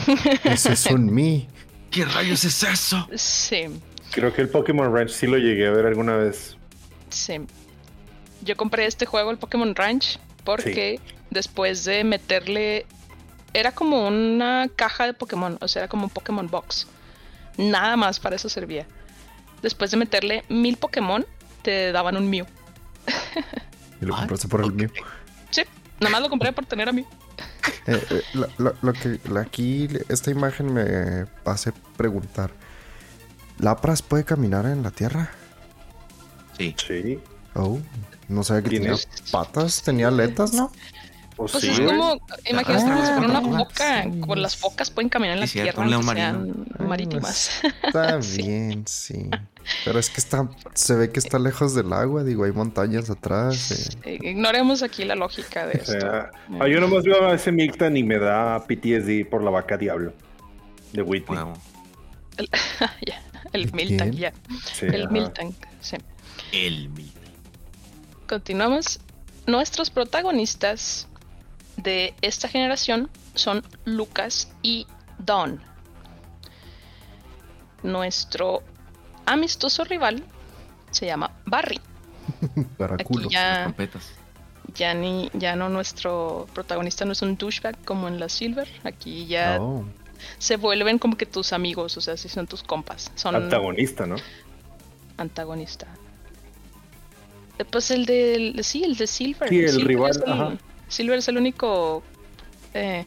Ese es un Mi. ¿Qué rayos es eso? Sí. Creo que el Pokémon Ranch sí lo llegué a ver alguna vez. Sí. Yo compré este juego, el Pokémon Ranch, porque después de meterle. Era como una caja de Pokémon, o sea, era como un Pokémon Box. Nada más para eso servía. Después de meterle mil Pokémon, te daban un Mew. ¿Y lo compraste por el Mew? Sí, nada más lo compré por tener a Mew. Eh, eh, lo, que aquí, esta imagen me hace preguntar. ¿Lapras puede caminar en la tierra? Sí. Sí. Oh, no sabía que tenía patas, tenía aletas, ¿no? Pues, pues es como, imagínate, ah, con una foca, con las focas pueden caminar en la tierra, aunque sean marítimas. Está bien, sí. Pero es que está, se ve que está lejos del agua, digo, hay montañas atrás. Eh. ignoremos aquí la lógica de esto. O yo nomás veo a ese Milton y me da PTSD por la vaca diablo de Whitney. El, el Milton, ya. el Milton, sí. El Milton. Continuamos. Nuestros protagonistas de esta generación son Lucas y Don. Nuestro amistoso rival se llama Barry. Aquí ya, ya, ni, ya no nuestro protagonista no es un douchebag como en la Silver. Aquí ya oh. se vuelven como que tus amigos, o sea, si son tus compas. Son antagonista, ¿no? Antagonista. Eh, pues el de sí, el de Silver. Sí, el rival. Silver es el único eh,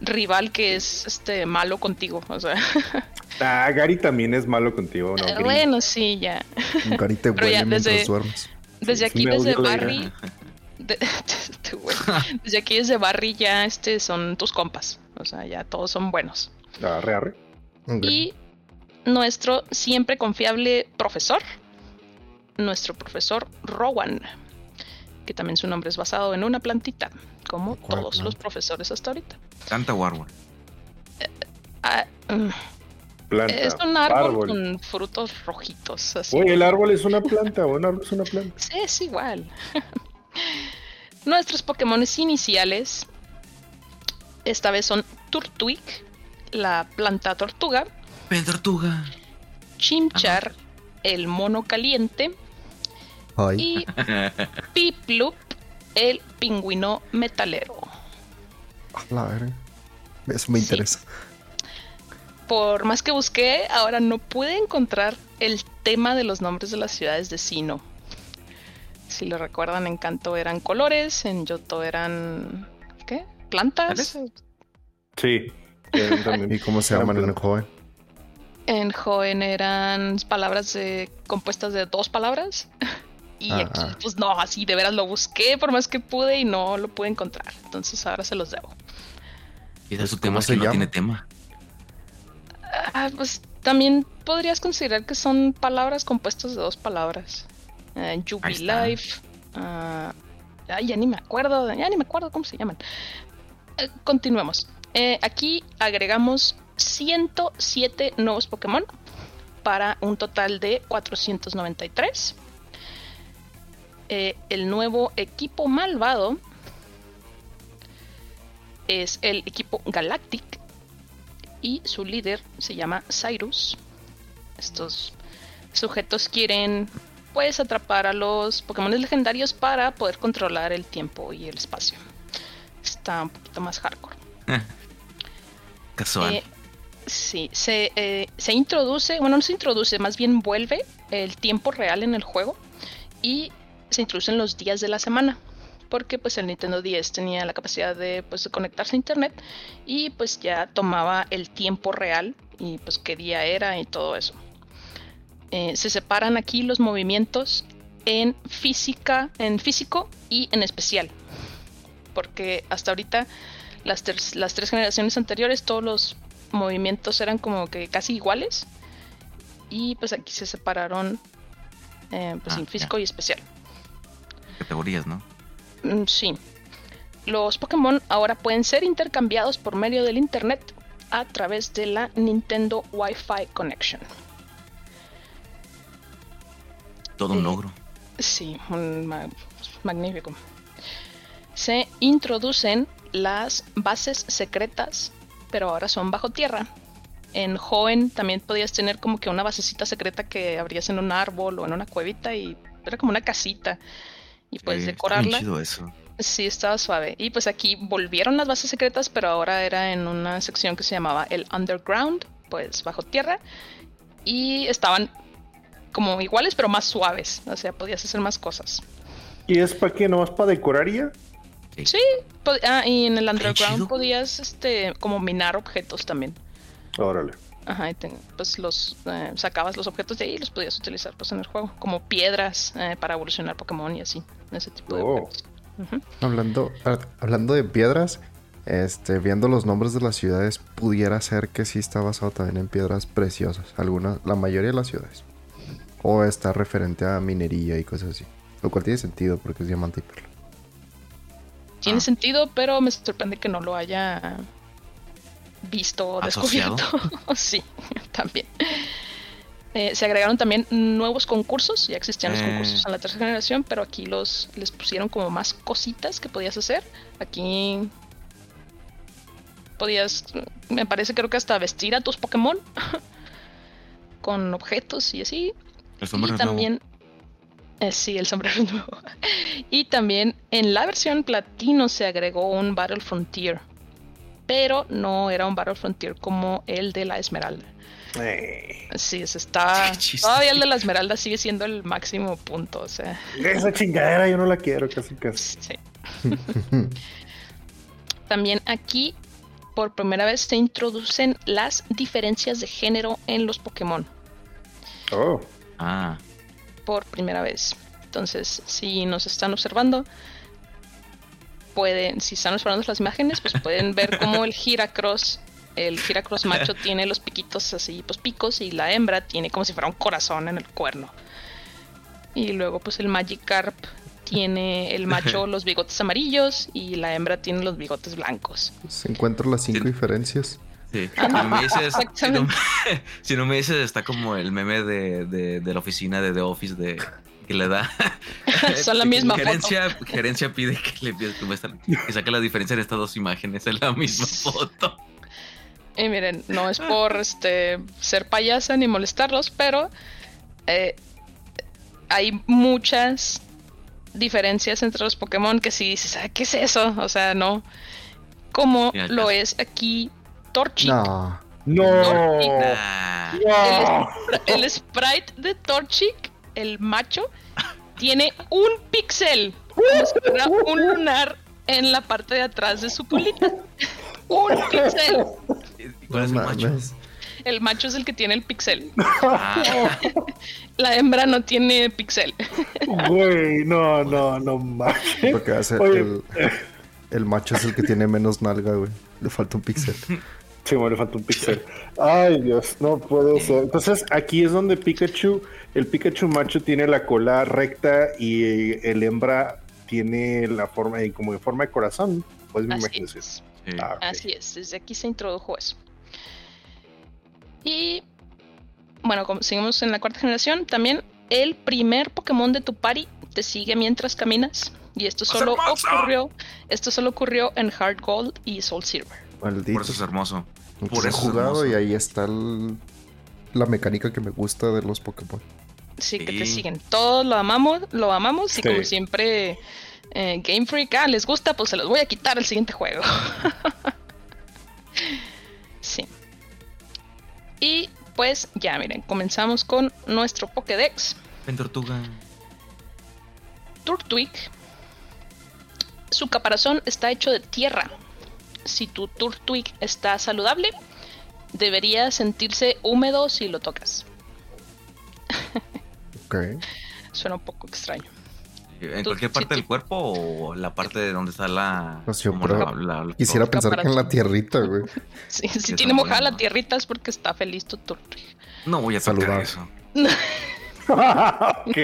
rival que es este malo contigo. O sea. Ah, Gary también es malo contigo, ¿no? Bueno, sí, ya. Gary te huele mientras duermes. Desde aquí, desde Barry. desde aquí, desde Barry, ya este son tus compas. O sea, ya todos son buenos. Arre, arre. Y nuestro siempre confiable profesor. Nuestro profesor Rowan que también su nombre es basado en una plantita, como todos los profesores hasta ahorita. Planta o árbol. Eh, ah, mm, planta, es un árbol, con frutos rojitos. Así. Oye, el árbol es una planta, o un árbol es una planta. Sí, es igual. Nuestros Pokémon iniciales, esta vez son Turtwig, la planta tortuga. Tortuga. Chimchar, el mono caliente. Y Piplup, el pingüino metalero. La Eso me interesa. Por más que busqué, ahora no pude encontrar el tema de los nombres de las ciudades de Sino. Si lo recuerdan, en Canto eran colores, en Yoto eran. ¿Qué? ¿Plantas? Sí. ¿Y cómo se llaman en Joven? En Joven eran palabras compuestas de dos palabras. Y aquí, pues no, así de veras lo busqué por más que pude y no lo pude encontrar. Entonces ahora se los debo. ¿Y de su tema que no tiene tema? Ah, pues También podrías considerar que son palabras compuestas de dos palabras. Uh, Jubilife. Uh, ya ni me acuerdo, ya ni me acuerdo cómo se llaman. Uh, continuemos. Eh, aquí agregamos 107 nuevos Pokémon para un total de 493. Eh, el nuevo equipo malvado es el equipo Galactic y su líder se llama Cyrus. Estos sujetos quieren pues atrapar a los Pokémon legendarios para poder controlar el tiempo y el espacio. Está un poquito más hardcore. Casual. Eh, sí, se, eh, se introduce, bueno, no se introduce, más bien vuelve el tiempo real en el juego y se introducen los días de la semana porque pues el Nintendo 10 tenía la capacidad de, pues, conectarse a internet y pues ya tomaba el tiempo real y pues qué día era y todo eso. Eh, se separan aquí los movimientos en física, en físico y en especial, porque hasta ahorita las, las tres generaciones anteriores todos los movimientos eran como que casi iguales y pues aquí se separaron eh, pues Ah, en físico y especial. Categorías, ¿no? Mm, Sí. Los Pokémon ahora pueden ser intercambiados por medio del Internet a través de la Nintendo Wi-Fi Connection. Todo un Eh, logro. Sí, un ma- magnífico. Se introducen las bases secretas, pero ahora son bajo tierra. En Joven también podías tener como que una basecita secreta que abrías en un árbol o en una cuevita y era como una casita. Y puedes bien decorarla. chido eso. Sí, estaba suave. Y pues aquí volvieron las bases secretas, pero ahora era en una sección que se llamaba el Underground, pues bajo tierra. Y estaban como iguales, pero más suaves. O sea, podías hacer más cosas. ¿Y es para qué? ¿Nomás para decorar ya? Sí, ah, y en el. Underground podías este como minar objetos también. Órale. Ajá, y te- pues los eh, sacabas los objetos de ahí y los podías utilizar pues en el juego, como piedras eh, para evolucionar Pokémon y así, ese tipo de Oh. objetos. Hablando, ha- hablando de piedras, este, viendo los nombres de las ciudades, pudiera ser que sí está basado también en piedras preciosas. Algunas, la mayoría de las ciudades. O está referente a minería y cosas así. Lo cual tiene sentido porque es diamante y perla. Tiene Ah. sentido, pero me sorprende que no lo haya visto o descubierto. sí, también. Eh, se agregaron también nuevos concursos, ya existían los concursos en la tercera generación, pero aquí los les pusieron como más cositas que podías hacer. Aquí podías, me parece creo que hasta vestir a tus Pokémon con objetos y así. El sombrero y también, eh, sí, el sombrero es nuevo. y también en la versión platino se agregó un Battle Frontier. Pero no era un Battle Frontier como el de la Esmeralda. Eh, Sí, ese está. Todavía el de la Esmeralda sigue siendo el máximo punto. O sea, esa chingadera yo no la quiero, casi casi. sí. También aquí, por primera vez, se introducen las diferencias de género en los Pokémon. Oh. Ah, por primera vez. Entonces, si nos están observando, pueden, si están observando las imágenes, pues pueden ver cómo el Giracross, el Giracross macho tiene los piquitos así, pues picos, y la hembra tiene como si fuera un corazón en el cuerno. Y luego, pues el Magikarp tiene el macho los bigotes amarillos y la hembra tiene los bigotes blancos. Se encuentran las cinco Sí. diferencias. sí. Si no me dices, si no, Exactamente. si no me dices, está como el meme de, de, de la oficina de The Office de que le da. Son la misma foto. gerencia, Gerencia pide que le que saque la diferencia en estas dos imágenes en la misma foto. Y miren, no es por este ser payasa ni molestarlos, pero eh, hay muchas diferencias entre los Pokémon que si dices, "Ah, ¿qué es eso? O sea, no. Como Mira, lo es aquí Torchic. No. No. No. El sprite de Torchic, el macho, tiene un píxel. Un lunar en la parte de atrás de su colita. Un píxel. ¿y ¿Cuál es el macho? mames. El macho es el que tiene el píxel. Ah, La hembra no tiene píxel. Güey, no, no, no manches. Porque hace Oye. el, el macho es el que tiene menos nalga, güey. Le falta un píxel. Sí, me le falta un pixel. Ay, Dios, no puede ser. Entonces, aquí es donde Pikachu, el Pikachu macho tiene la cola recta y el hembra tiene la forma, como en forma de corazón. Pues me Así imagino. es. Ah, ok. Así es, desde aquí se introdujo eso. Y bueno, como seguimos en la cuarta generación, también el primer Pokémon de tu party te sigue mientras caminas. Y esto ¡Más solo ocurrió, esto solo ocurrió en Heart Gold y Soul Silver. Maldito. Por eso es hermoso. Por por he eso es jugado hermoso. y ahí está el- la mecánica que me gusta de los Pokémon. Sí, que te siguen. Todos lo amamos, lo amamos y como siempre eh, Game Freak, ah, les gusta, pues se los voy a quitar el siguiente juego. sí. Y pues ya, miren, comenzamos con nuestro Pokédex. Ven, tortuga. Turtwig. Su caparazón está hecho de tierra. Si tu Turtwig está saludable, debería sentirse húmedo si lo tocas. Suena un poco extraño. ¿En cualquier parte sí. del cuerpo o la parte de donde está la. Pues yo, como pero la- la- la- Quisiera pensar que en la tierrita, güey. Sí, si tiene está mojada la tierrita es porque está feliz tu Turtwig. No voy a Saludable. eso. ok.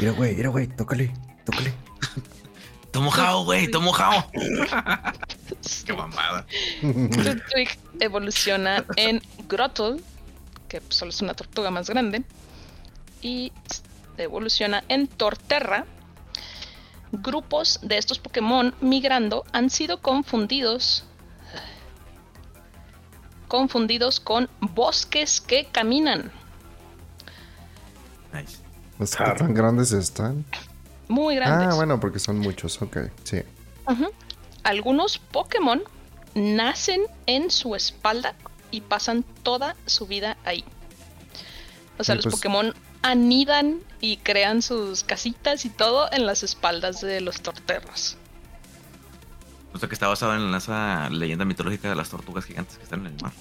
Mira, güey, mira, güey, tócale, tócale. ¡Tô mojado, güey! ¡Tô mojado! ¡Qué mamada! Turtwig evoluciona en Grottle, que solo es una tortuga más grande, y evoluciona en Torterra. Grupos de estos Pokémon migrando han sido confundidos confundidos con bosques que caminan. Nice. Pues, ¿Qué Ah. tan grandes están? Muy grandes. Ah, bueno, porque son muchos, ok, sí. Algunos Pokémon nacen en su espalda y pasan toda su vida ahí. O sea, Y los pues- Pokémon anidan y crean sus casitas y todo en las espaldas de los torterros. O sea que está basado en esa leyenda mitológica de las tortugas gigantes que están en el mar.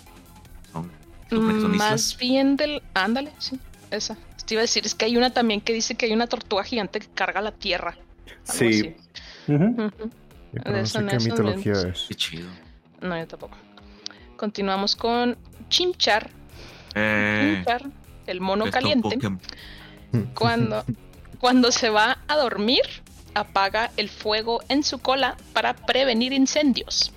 Son, Mm. Más bien del... Ándale, sí, esa. Te iba a decir, es que hay una también que dice que hay una tortuga gigante que carga la tierra. Sí. Ujú. Sí, pero De no sé eso qué mitología es. Qué chido. No, yo tampoco. Continuamos con Chimchar. Eh, Chimchar, el mono caliente. Cuando, cuando se va a dormir, apaga el fuego en su cola para prevenir incendios.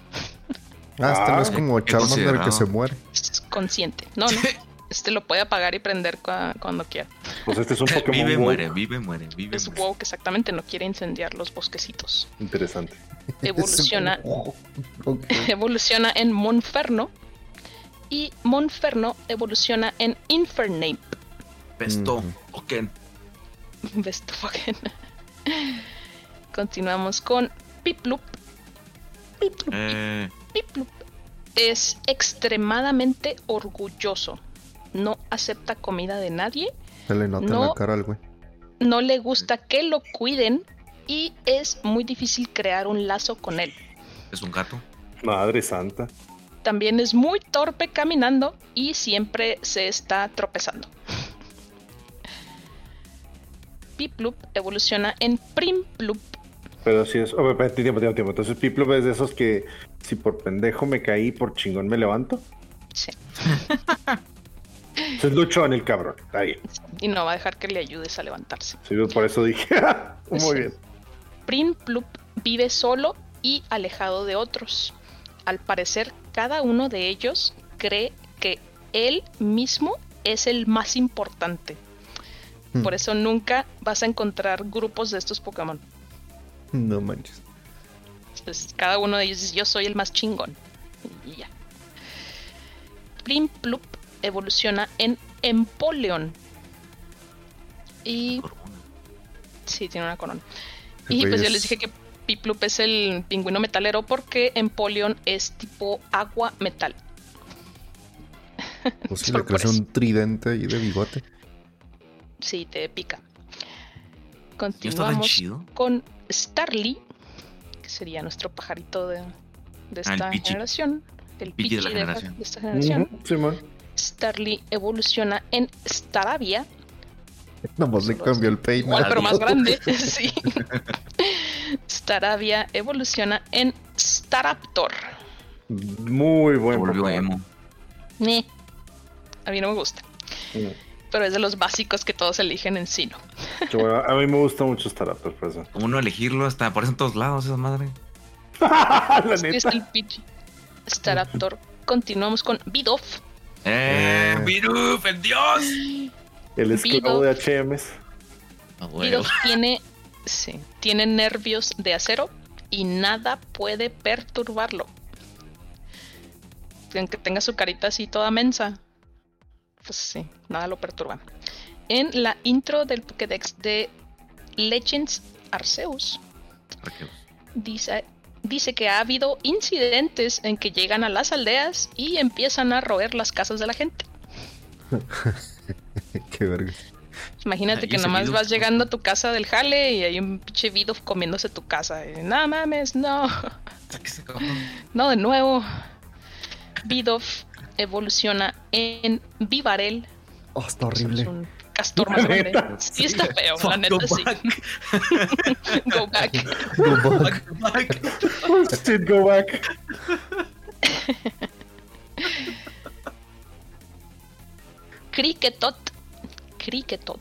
Ah, este no es Ah, como Charmander que se muere. Es consciente. No, no. Este lo puede apagar y prender cua- cuando quiera. Pues este es un Pokémon Vive, woke. muere, vive, muere, vive, Es muere. wow que exactamente no quiere incendiar los bosquecitos. Interesante. Evoluciona, evoluciona en Monferno. Y Monferno evoluciona en Infernape. Pesto, Ujú. Pokémon. Best fucking. Continuamos con Piplup. Piplup, Eh, Piplup es extremadamente orgulloso. No acepta comida de nadie, Se le nota en No. la cara al güey. no le gusta que lo cuiden y es muy difícil crear un lazo con él. es un gato. Madre santa. También es muy torpe caminando y siempre se está tropezando. Piplup evoluciona en Primplup. Pero sí es. Oh, tiempo, tiempo, tiempo. Entonces, Piplup es de esos que si por pendejo me caí, por chingón me levanto. Sí, Entonces, luchón el cabrón. Está bien. y no va a dejar que le ayudes a levantarse. Sí, por eso dije. Muy Sí. bien. Primplup vive solo y alejado de otros. Al parecer, cada uno de ellos cree que él mismo es el más importante. Hmm. Por eso nunca vas a encontrar grupos de estos Pokémon. No manches. Entonces, cada uno de ellos dice, yo soy el más chingón. Y ya. Primplup evoluciona en Empoleon. Y Corona. sí, tiene una corona. Y pues yo es- les dije que Piplup es el pingüino metalero porque Empoleon es tipo agua metal. Pues si le crece un tridente ahí de bigote. Sí, te pica. ¿Y está tan Continuamos con Starly, que sería nuestro pajarito de, de Ah, el esta generación. El Pichi de la Pichi de, generación. de esta generación. Ujú, Simón. Starly evoluciona en Staravia, Nomás le cambió el igual peinado. pero más grande. sí. Staravia evoluciona en Staraptor. Muy buen Volvió emo. A mí no me gusta. Mm. Pero es de los básicos que todos eligen en Sino. Bueno. A mí me gusta mucho Staraptor, por eso. Como no elegirlo, hasta aparece en todos lados esa madre. La neta. el Pidgey. Staraptor. Continuamos con Bidoof. ¡Eh! Eh. ¡Viruf, el dios! El esclavo de HMs. Ah, huevo. Bidoof tiene, sí, tiene nervios de acero y nada puede perturbarlo. Aunque tenga su carita así toda mensa, pues sí, nada lo perturba. En la intro del Pokédex de Legends Arceus, Arqueos. dice, dice que ha habido incidentes en que llegan a las aldeas y empiezan a roer las casas de la gente. Qué verga. Imagínate ¿Y que nomás vas llegando a tu casa del jale y hay un pinche Bidoof comiéndose tu casa. Y, no mames, no, no de nuevo. Bidoof evoluciona en Vivarel. Oh, está Es horrible. un castor más grande. Sí, está feo, la neta go sí. back. Go back. Go back. Back, back. Go back. Cricketot. Cricketot.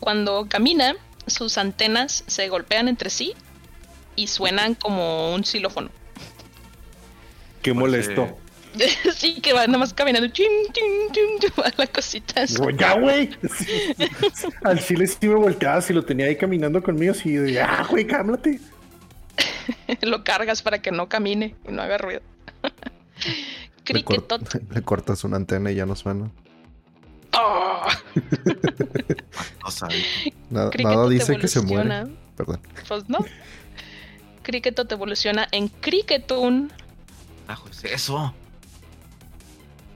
Cuando camina, sus antenas se golpean entre sí y suenan como un xilófono. Qué molesto. sí, que va nada más caminando. Chin, chin, chin, chin, va la cosita ya, güey. Sí. Al chile sí me volteaba si lo tenía ahí caminando conmigo. Sí, de, ya, güey, cálmate. Lo cargas para que no camine y no haga ruido. Le, le cortas una antena y ya no suena. Oh, No sabe. Nada, dice que se evoluciona. muere. Perdón. Pues no. Cricketot evoluciona en Cricketun. Ah, pues eso.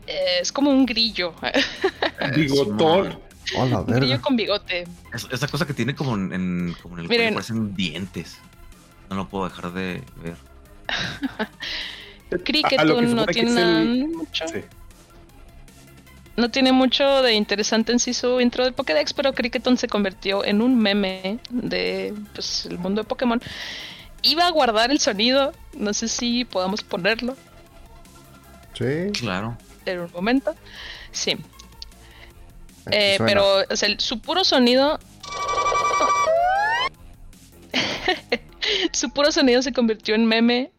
Eh, es como un grillo. Bigotón. Oh, la un grillo con bigote. Es- esa cosa que tiene como en, en- como en el Miren. parecen dientes. No lo puedo dejar de ver. Cricketun se no tiene nada el- mucho. Sí. No tiene mucho de interesante en sí su intro del Pokédex, pero Cricketon se convirtió en un meme de pues, el mundo de Pokémon. Iba a guardar el sonido, no sé si podamos ponerlo Sí. Claro. En un momento. Sí, Eh, pero o sea, el- su puro sonido. su puro sonido se convirtió en meme.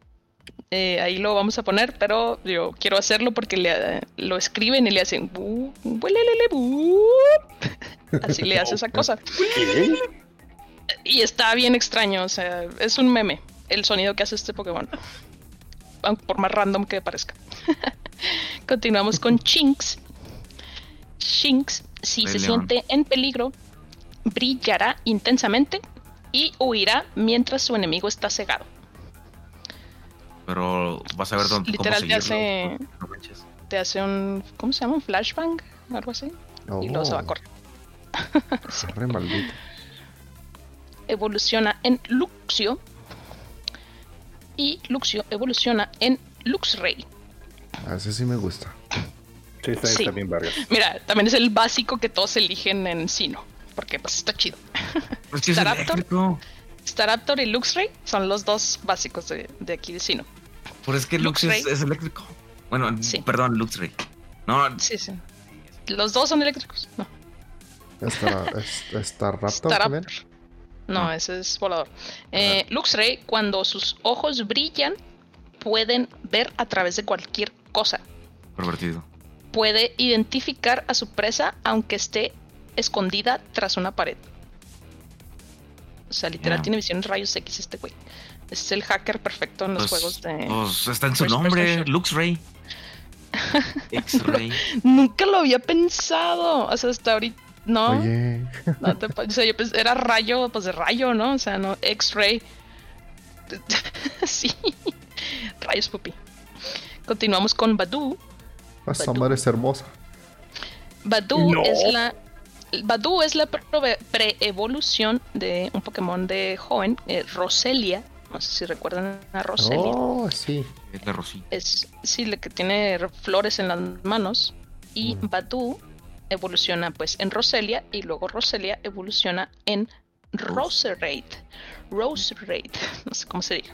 Eh, ahí lo vamos a poner, pero yo quiero hacerlo porque le, lo escriben y le hacen. bu- buelelele, bu. Así le hace esa cosa. ¿Qué? Y está bien extraño, o sea, es un meme el sonido que hace este Pokémon. Por más random que parezca. Continuamos con Chinx. Chinx, si Rey se León. siente en peligro, brillará intensamente y huirá mientras su enemigo está cegado. Pero vas a ver dónde cómo Literal te seguirlo. hace- No. Te hace un. ¿Cómo se llama? Un flashbang, algo así. Y luego se va a Oh, correr. arre, maldito. Evoluciona en Luxio. Y Luxio evoluciona en Luxray. A ese sí me gusta. Sí, está, Sí. bien, Vargas. Mira, también es el básico que todos eligen en Sino. Porque pues está chido. Es que es Staraptor. y Luxray son los dos básicos de, de aquí de Sino. Por es que Lux es, Luxray. es eléctrico. Bueno, Sí. perdón, Luxray. No, Sí, sí. Los dos son eléctricos. No. Está, es- está Raptor. Staraptor. No, Ah. ese es volador. Eh, Luxray, cuando sus ojos brillan, pueden ver a través de cualquier cosa. pervertido. Puede identificar a su presa aunque esté escondida tras una pared. O sea, literal tiene visión en rayos X este güey. Es el hacker perfecto en los Pues, juegos de... pues está en su First nombre. Luxray. X-Ray. Nunca lo había pensado. O sea, hasta ahorita... No, Oye, no te pa- o sea, yo pensé, era rayo, pues de rayo, ¿no? O sea, no, X-ray. sí. Rayos, pupi. Continuamos con Badu. esa Badu. madre es hermosa. Badu No. es la. Badu es la prove- pre-evolución de un Pokémon de joven, eh, Roselia. No sé si recuerdan a Roselia. Oh, sí. Es la Rosita. Es sí, la que tiene flores en las manos. Y Mm. Badu evoluciona pues en Roselia y luego Roselia evoluciona en Roserade. Roserade, no sé cómo se diga.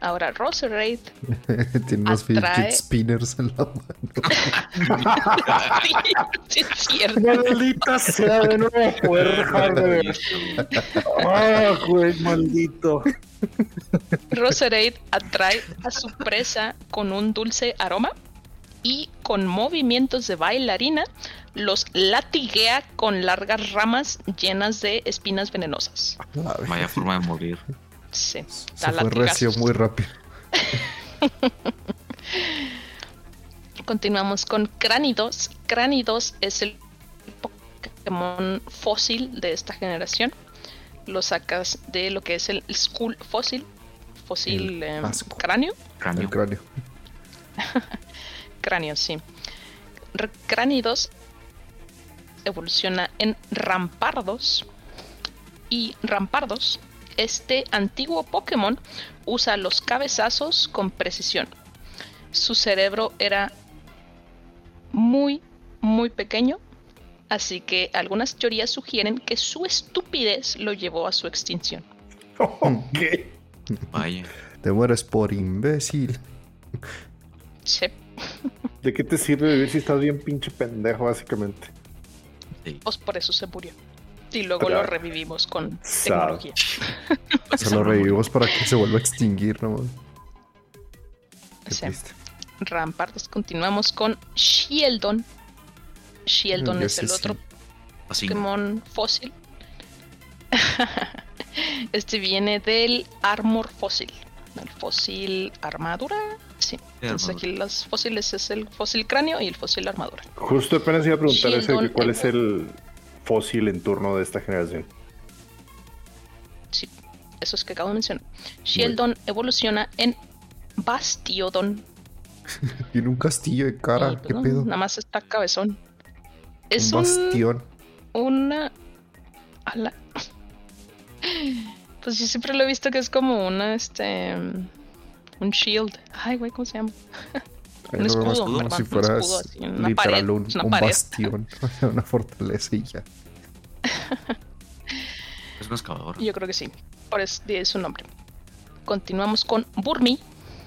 Ahora Roserade Tiene unos Atrae- fidget spinners en la mano. sí, es cierto. Maldita sea de nuevo poder dejar de ver. Ah, güey, maldito. Roserade atrae a su presa con un dulce aroma y con movimientos de bailarina los latiguea con largas ramas llenas de espinas venenosas. Vaya forma de morir. Sí, Se fue recio muy rápido. Continuamos con Cranidos. Cranidos es el Pokémon fósil de esta generación. Lo sacas de lo que es el Skull fósil. Fósil El eh, asco. cráneo. Cráneo. El cráneo. Cráneo, sí. R- Cranidos evoluciona en Rampardos. Y Rampardos, este antiguo Pokémon, usa los cabezazos con precisión. Su cerebro era muy, muy pequeño. Así que algunas teorías sugieren que su estupidez lo llevó a su extinción. Ok. Vaya. Te mueres por imbécil. Sí. ¿De qué te sirve vivir si estás bien pinche pendejo, básicamente? Sí. Pues por eso se murió. Y luego lo revivimos con tecnología. Se lo revivimos para que se vuelva a extinguir, ¿no? Qué Sí. triste. Rampardos. Continuamos con Shieldon. Shieldon es el sí. otro Así. Pokémon fósil. este viene del Armor fósil. El fósil armadura. Sí. Entonces armadura. aquí los fósiles es el fósil cráneo y el fósil armadura. Justo apenas iba a preguntar ese, Shieldon cuál es el fósil en turno de esta generación. Sí. Eso es que acabo de mencionar. Shieldon evoluciona en Bastiodon. Tiene un castillo de cara. Y, ¿Qué no, pedo? Nada más está cabezón. Es un un, bastión. una. ala. Pues yo siempre lo he visto que es como una, este. Un shield. Ay, güey, ¿cómo se llama? Un escudo, como si un fueras escudo así, una literal pared, un, una un pared. bastión, una fortaleza y ya. Es un excavador. Yo creo que sí. Por eso es su nombre. Continuamos con Burmy.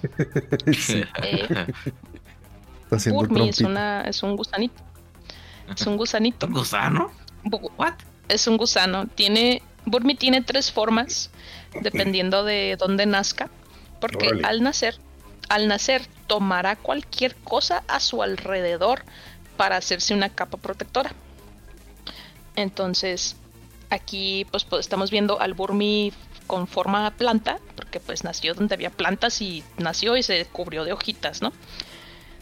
Sí, Eh, está Burmy es, una, es un gusanito. Es un gusanito. ¿Un gusano? ¿What? es un gusano. Tiene. Burmy tiene tres formas, dependiendo de dónde nazca. Porque Órale. al nacer, al nacer, tomará cualquier cosa a su alrededor para hacerse una capa protectora. Entonces, aquí pues, pues, estamos viendo al Burmy con forma planta, porque pues nació donde había plantas y nació y se cubrió de hojitas, ¿no?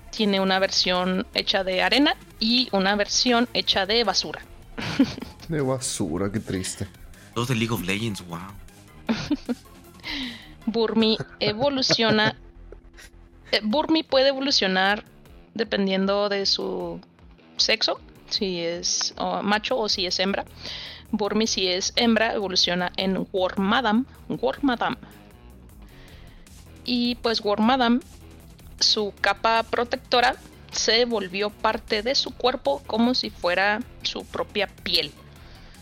Tiene una versión hecha de arena y una versión hecha de basura. De basura, qué triste. Dos de League of Legends, wow. Burmy evoluciona. Eh, Burmy puede evolucionar dependiendo de su sexo, si es o macho o si es hembra. Burmy, si es hembra, evoluciona en Wormadam. Wormadam. Y pues Wormadam, su capa protectora se volvió parte de su cuerpo como si fuera su propia piel.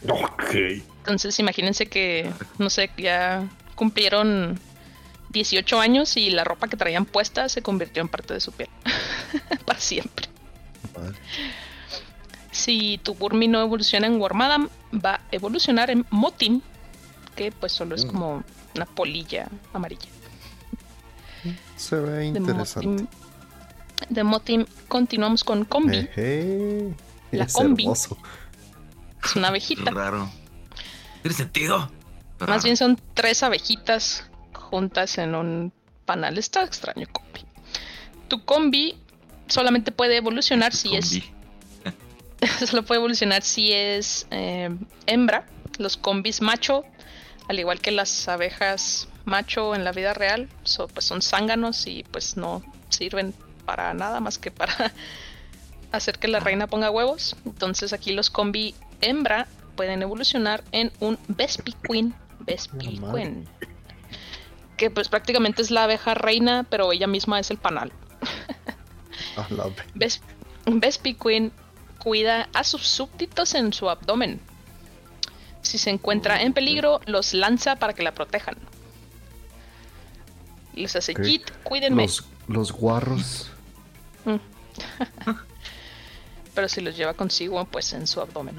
Ok. Entonces imagínense que, no sé, ya cumplieron 18 años y la ropa que traían puesta se convirtió en parte de su piel. Para siempre. Madre. Si tu Burmy no evoluciona en Wormadam, va a evolucionar en Motim, que pues solo es Mm. como una polilla amarilla. Se ve De interesante. Motim, de Motim continuamos con Combi. La es combi. hermoso. es una abejita. Raro. ¿Tiene sentido? Más bien son tres abejitas juntas en un panal. Está extraño, combi. Tu combi solamente puede evolucionar si es. Combi. Solo puede evolucionar si es eh, hembra. Los combis macho, al igual que las abejas macho en la vida real, so- pues son zánganos y pues no sirven para nada más que para hacer que la reina ponga huevos. Entonces aquí los combi hembra pueden evolucionar en un Vespiquen. Vespiquen. Que pues prácticamente es la abeja reina, pero ella misma es el panal. Ve- Ves- Vespiquen cuida a sus súbditos en su abdomen. Si se encuentra en peligro, los lanza para que la protejan. Les hace Jit, cuídenme. Los, los guarros. Pero si los lleva consigo, pues en su abdomen.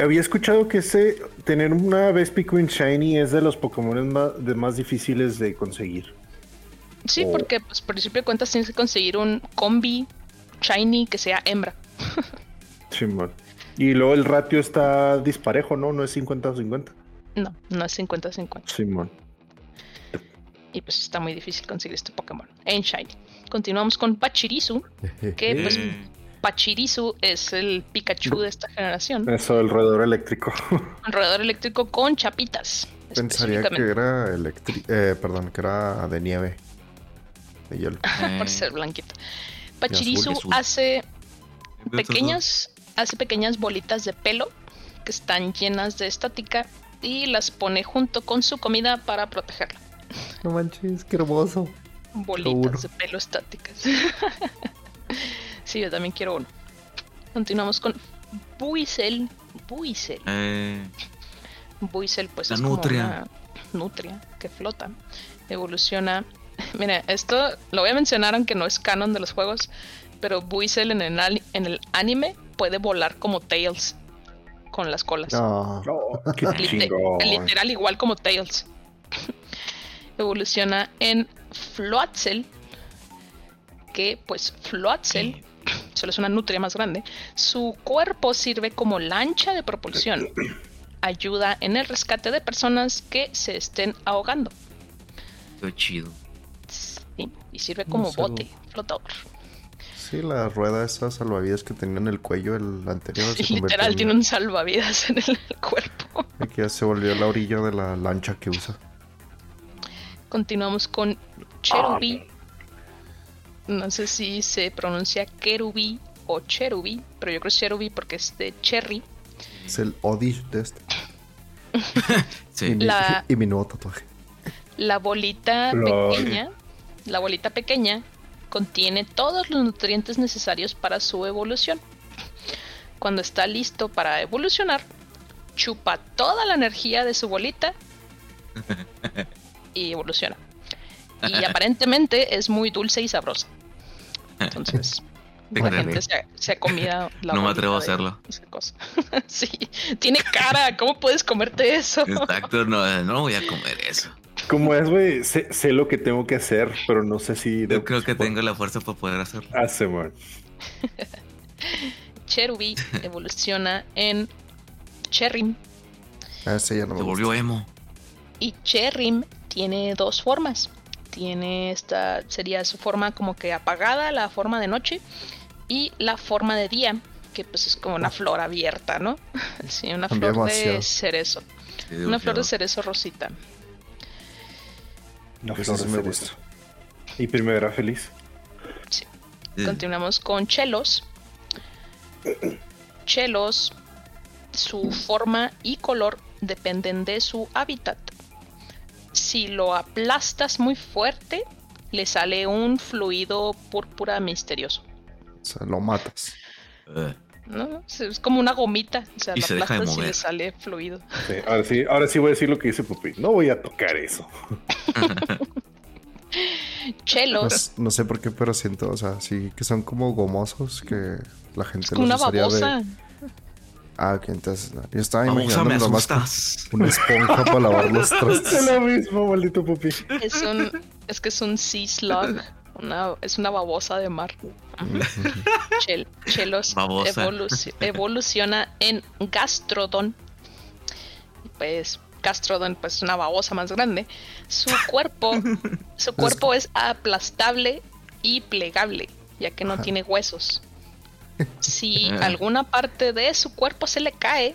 Había escuchado que ese tener una Vespi Queen Shiny es de los Pokémon más, de más difíciles de conseguir. Sí, Oh. porque pues por principio de cuentas tienes que conseguir un combi shiny que sea hembra. Simón. Y luego el ratio está disparejo, ¿no? No es 50-50. No, no es 50-50. Simón. Y pues está muy difícil conseguir este Pokémon en shiny. Continuamos con Pachirisu, que pues Eh, Pachirisu es el Pikachu de esta generación. Eso, el roedor eléctrico. Un roedor eléctrico con chapitas. Pensaría que era eh, perdón, que era de nieve. De hielo. eh, Por ser blanquito. Pachirisu azul. hace ¿de otros pequeñas, hace pequeñas bolitas de pelo que están llenas de estática y las pone junto con su comida para protegerla. No manches, qué hermoso. Bolitas de pelo estáticas. sí, yo también quiero uno. Continuamos con. Buisel. dos? Eh, Buisel, pues La es nutria. como una nutria que flota. Evoluciona. Mira, esto lo voy a mencionar aunque no es canon de los juegos, pero Buisel en el, ani- en el anime puede volar como Tails con las colas. No. Qué Lite- chingón. literal igual como Tails. Evoluciona en Floatzel, que pues Floatzel solo es una nutria más grande. Su cuerpo sirve como lancha de propulsión. Ayuda en el rescate de personas que se estén ahogando. qué chido. Sí, y sirve como sé. bote flotador. Sí, la rueda esa salvavidas que tenía en el cuello el anterior se literal en- tiene un salvavidas en el cuerpo. que ya se volvió la orilla de la lancha que usa. Continuamos con Cherubi. No sé si se pronuncia Kerubi o Cherubi, pero yo creo que es Cherubi porque es de Cherry. Es el Odish de este. Y Sí. mi, La- y mi nuevo tatuaje. La bolita pequeña, la bolita pequeña contiene todos los nutrientes necesarios para su evolución. Cuando está listo para evolucionar, chupa toda la energía de su bolita y evoluciona. Y aparentemente es muy dulce y sabrosa. Entonces, la gente se ha, se ha comido la No me atrevo a hacerlo. cosa. sí, tiene cara. ¿Cómo puedes comerte eso? Exacto, no, no voy a comer eso. Como es, güey, sé, sé lo que tengo que hacer, pero no sé si... Yo creo que tengo la fuerza para poder hacerlo. Ah, Simón. Cherubi evoluciona en Cherrim. A ese ya no me Se gusta. volvió emo. Y Cherrim tiene dos formas. Tiene esta, sería su forma como que apagada, la forma de noche, y la forma de día, que pues es como una flor abierta, ¿no? Sí, una flor de cerezo. Sí, Una flor de cerezo rosita. No, sí de me gusta. Y primavera feliz. Sí. Continuamos con chelos. Chelos, su forma y color dependen de su hábitat. Si lo aplastas muy fuerte, le sale un fluido púrpura misterioso. O sea, lo matas. Eh, ¿no? Es- como una gomita. O sea, Y lo se deja de aplastas y mover. le sale fluido. Sí, ahora sí, ahora sí voy a decir lo que dice Pupi. No voy a tocar eso. Chelos, no sé por qué, pero siento, o sea, sí que son como gomosos que la gente es como una los usaría babosa. de. Ah, ok, entonces no. yo estaba imaginando me nomás asustas. una esponja para lavar los Es trastes. lo mismo, maldito Pupi. Es un, es que es un sea slug. Una, es una babosa de mar. Chel- Chelos evoluciona en Gastrodon. Pues Gastrodon pues es una babosa más grande. Su cuerpo, su cuerpo es aplastable y plegable, ya que no Ajá. tiene huesos. Si Ah. alguna parte de su cuerpo se le cae,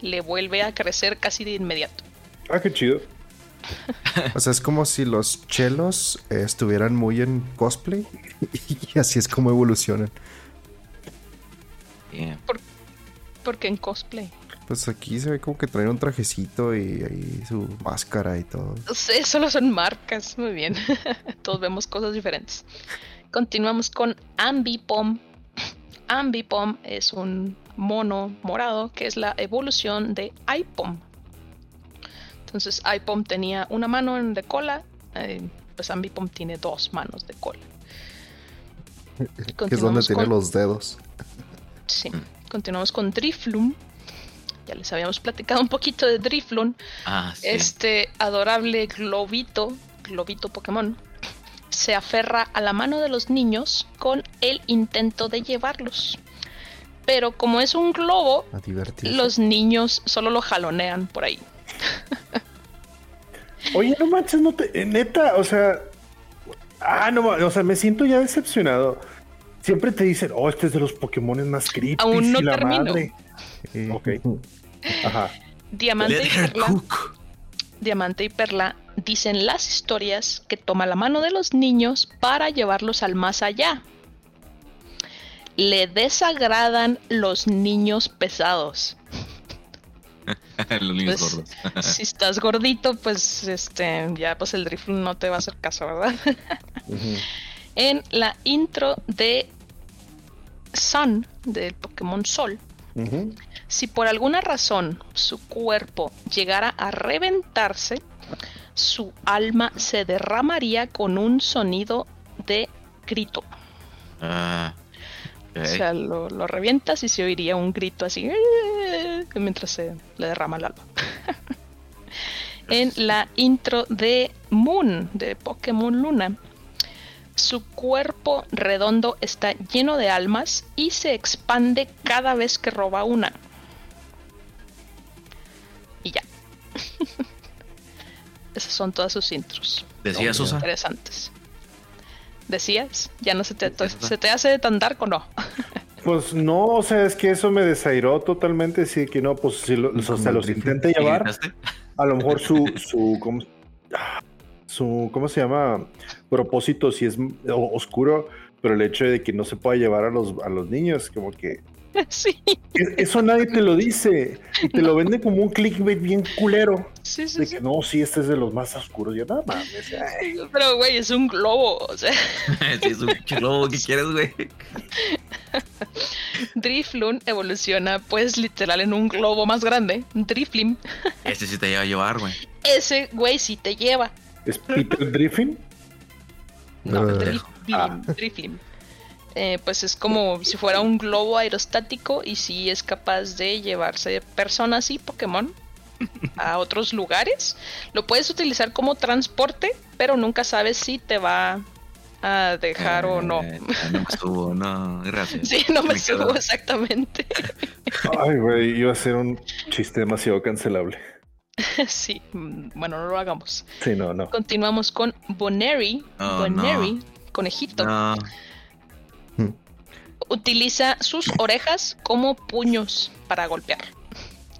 le vuelve a crecer casi de inmediato. Ah, qué chido. O sea, es como si los chelos eh, estuvieran muy en cosplay y así es como evolucionan. Yeah. Porque en cosplay. Pues aquí se ve como que traen un trajecito y ahí su máscara y todo. Sí, solo son marcas. Muy bien. Todos vemos cosas diferentes. Continuamos con Ambipom. Ambipom es un mono morado que es la evolución de Ipom. Entonces Ipom tenía una mano en de cola, eh, pues Ambipom tiene dos manos de cola. Que es donde tiene los dedos. Sí. Continuamos con Drifloon. Ya les habíamos platicado un poquito de Drifloon. Ah, sí. Este adorable globito, globito Pokémon, se aferra a la mano de los niños con el intento de llevarlos. Pero como es un globo, los niños solo lo jalonean por ahí. Oye, no manches, no te. eh, Neta, o sea. Ah, no, o sea, me siento ya decepcionado. Siempre te dicen, oh, este es de los Pokémon más creepy. Aún no y la termino. madre. Sí. Ok. Ajá. Diamante y Perla, cook. Diamante y Perla dicen las historias que toma la mano de los niños para llevarlos al más allá. Le desagradan los niños pesados. los niños Pues, gordos. si estás gordito, pues este ya pues el Drifloon no te va a hacer caso, ¿verdad? En la intro de Sun del Pokémon Sol, si por alguna razón su cuerpo llegara a reventarse, su alma se derramaría con un sonido de grito. Ah. O sea, lo, lo revientas y se oiría un grito así "Eh", mientras se le derrama el alma. en la intro de Moon, de Pokémon Luna, su cuerpo redondo está lleno de almas y se expande cada vez que roba una. Y ya. Esas son todas sus intros. ¿Decía Sosa? Interesantes. ¿Decías? ¿Ya no se te, se te hace tan dark o no? Pues no, o sea, es que eso me desairó totalmente. Sí, que no, pues si lo, o sea, los ¿Y llevar, a lo mejor su, su, ¿cómo, su, ¿cómo se llama? Propósito si es oscuro, pero el hecho de que no se pueda llevar a los, a los niños, como que sí, eso nadie te lo dice y te lo vende como un clickbait bien culero. sí, sí. De sí. que no, sí, este es de los más oscuros. Yo, no mames. ay. Pero, güey, es un globo. O sea, sí, es un globo, ¿qué quieres, güey? Drifloon evoluciona, pues, literal en un globo más grande. Driflim. Este sí te iba a llevar, güey. Ese, güey, sí te lleva. ¿Es Peter Griffin? No, Eh. Driflim. Ah. Driflim. Eh, pues es como si fuera un globo aerostático y sí es capaz de llevarse personas y Pokémon a otros lugares. Lo puedes utilizar como transporte, pero nunca sabes si te va a dejar o no. Eh, no me estuvo, no, gracias. Sí, no me quedo- subo exactamente. Ay, güey, iba a ser un chiste demasiado cancelable. sí, mm, bueno, no lo hagamos. Sí, no, no. Continuamos con Boneri. Oh, Boneri, conejito, No, utiliza sus orejas como puños para golpear.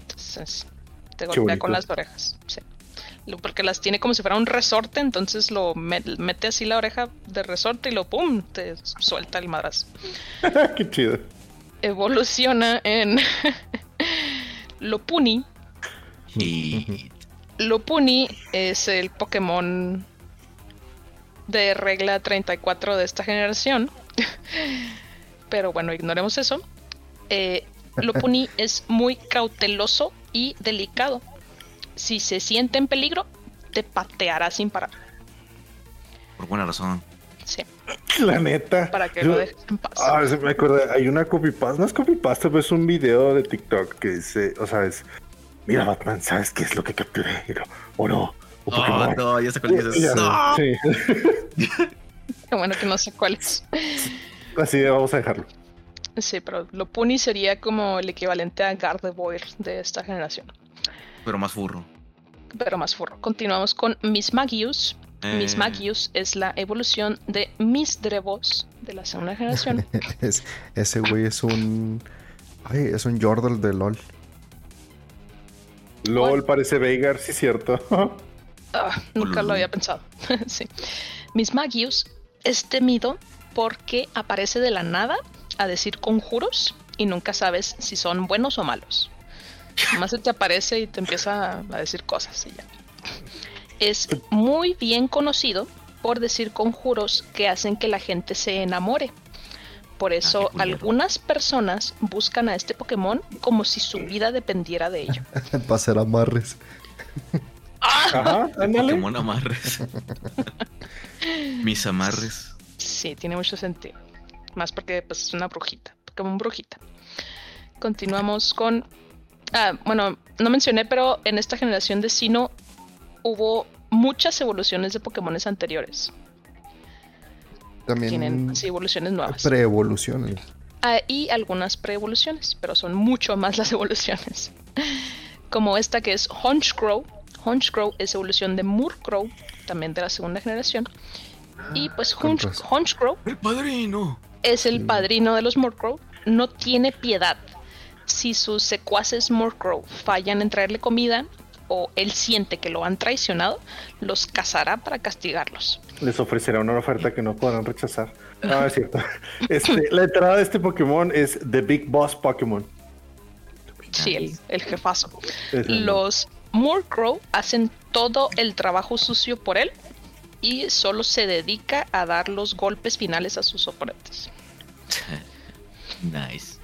Entonces, te golpea con las orejas. sí. Porque las tiene como si fuera un resorte, entonces lo me- mete así la oreja de resorte y lo pum, te suelta el madrazo. Qué chido. Evoluciona en Lopuni. y Lopuni es el Pokémon de regla 34 de esta generación. Pero bueno, ignoremos eso. Eh, Lopuni es muy cauteloso y delicado. Si se siente en peligro, te pateará sin parar. por buena razón. Sí, La neta. para que Yo- lo dejes en paz. Ah, se me acuerda, hay una copypasta, no es copypasta, pero es un video de TikTok que dice, o sea, es, mira Batman, ¿sabes qué es lo que capturé? O no, o Oh, no, ya sé cuál dices. Ya, No. Sí, Qué bueno que no sé cuál es. así vamos a dejarlo. Sí, pero Lopuni sería como el equivalente a Gardevoir de esta generación. Pero más furro. pero más furro. Continuamos con Miss Magius. Miss Eh. Magius es la evolución de Miss Drevos de la segunda generación. Es- ese güey es un. Ay, es un Yordle de LOL. LOL parece Veigar, sí, cierto. Ah, nunca lo había pensado. sí. Miss Magius es temido porque aparece de la nada a decir conjuros y nunca sabes si son buenos o malos. Nomás se te aparece y te empieza a decir cosas y ya. Es muy bien conocido por decir conjuros que hacen que la gente se enamore. Por eso qué culero. algunas personas buscan a este Pokémon como si su vida dependiera de ello. Para hacer amarres. Ajá, ándale. Pokémon amarres. Mis amarres. Sí, tiene mucho sentido. Más porque pues, es una brujita. Pokémon brujita. Continuamos con. Ah, bueno, no mencioné, pero en esta generación de Sino hubo muchas evoluciones de Pokémones anteriores. También Tienen sí, evoluciones nuevas. pre-evoluciones. Ah, y algunas pre-evoluciones, pero son mucho más las evoluciones. Como esta que es Honchcrow. Honchcrow es evolución de Murkrow, también de la segunda generación. Y pues Honch- razón. Honchcrow ¡El padrino! es el padrino de los Murkrow. No tiene piedad. Si sus secuaces Murkrow fallan en traerle comida o él siente que lo han traicionado, los cazará para castigarlos. Les ofrecerá una oferta que no podrán rechazar. No, es cierto. Este, la entrada de este Pokémon es The Big Boss Pokémon. Sí, el, el jefazo. Los Murkrow hacen todo el trabajo sucio por él y solo se dedica a dar los golpes finales a sus oponentes. Nice.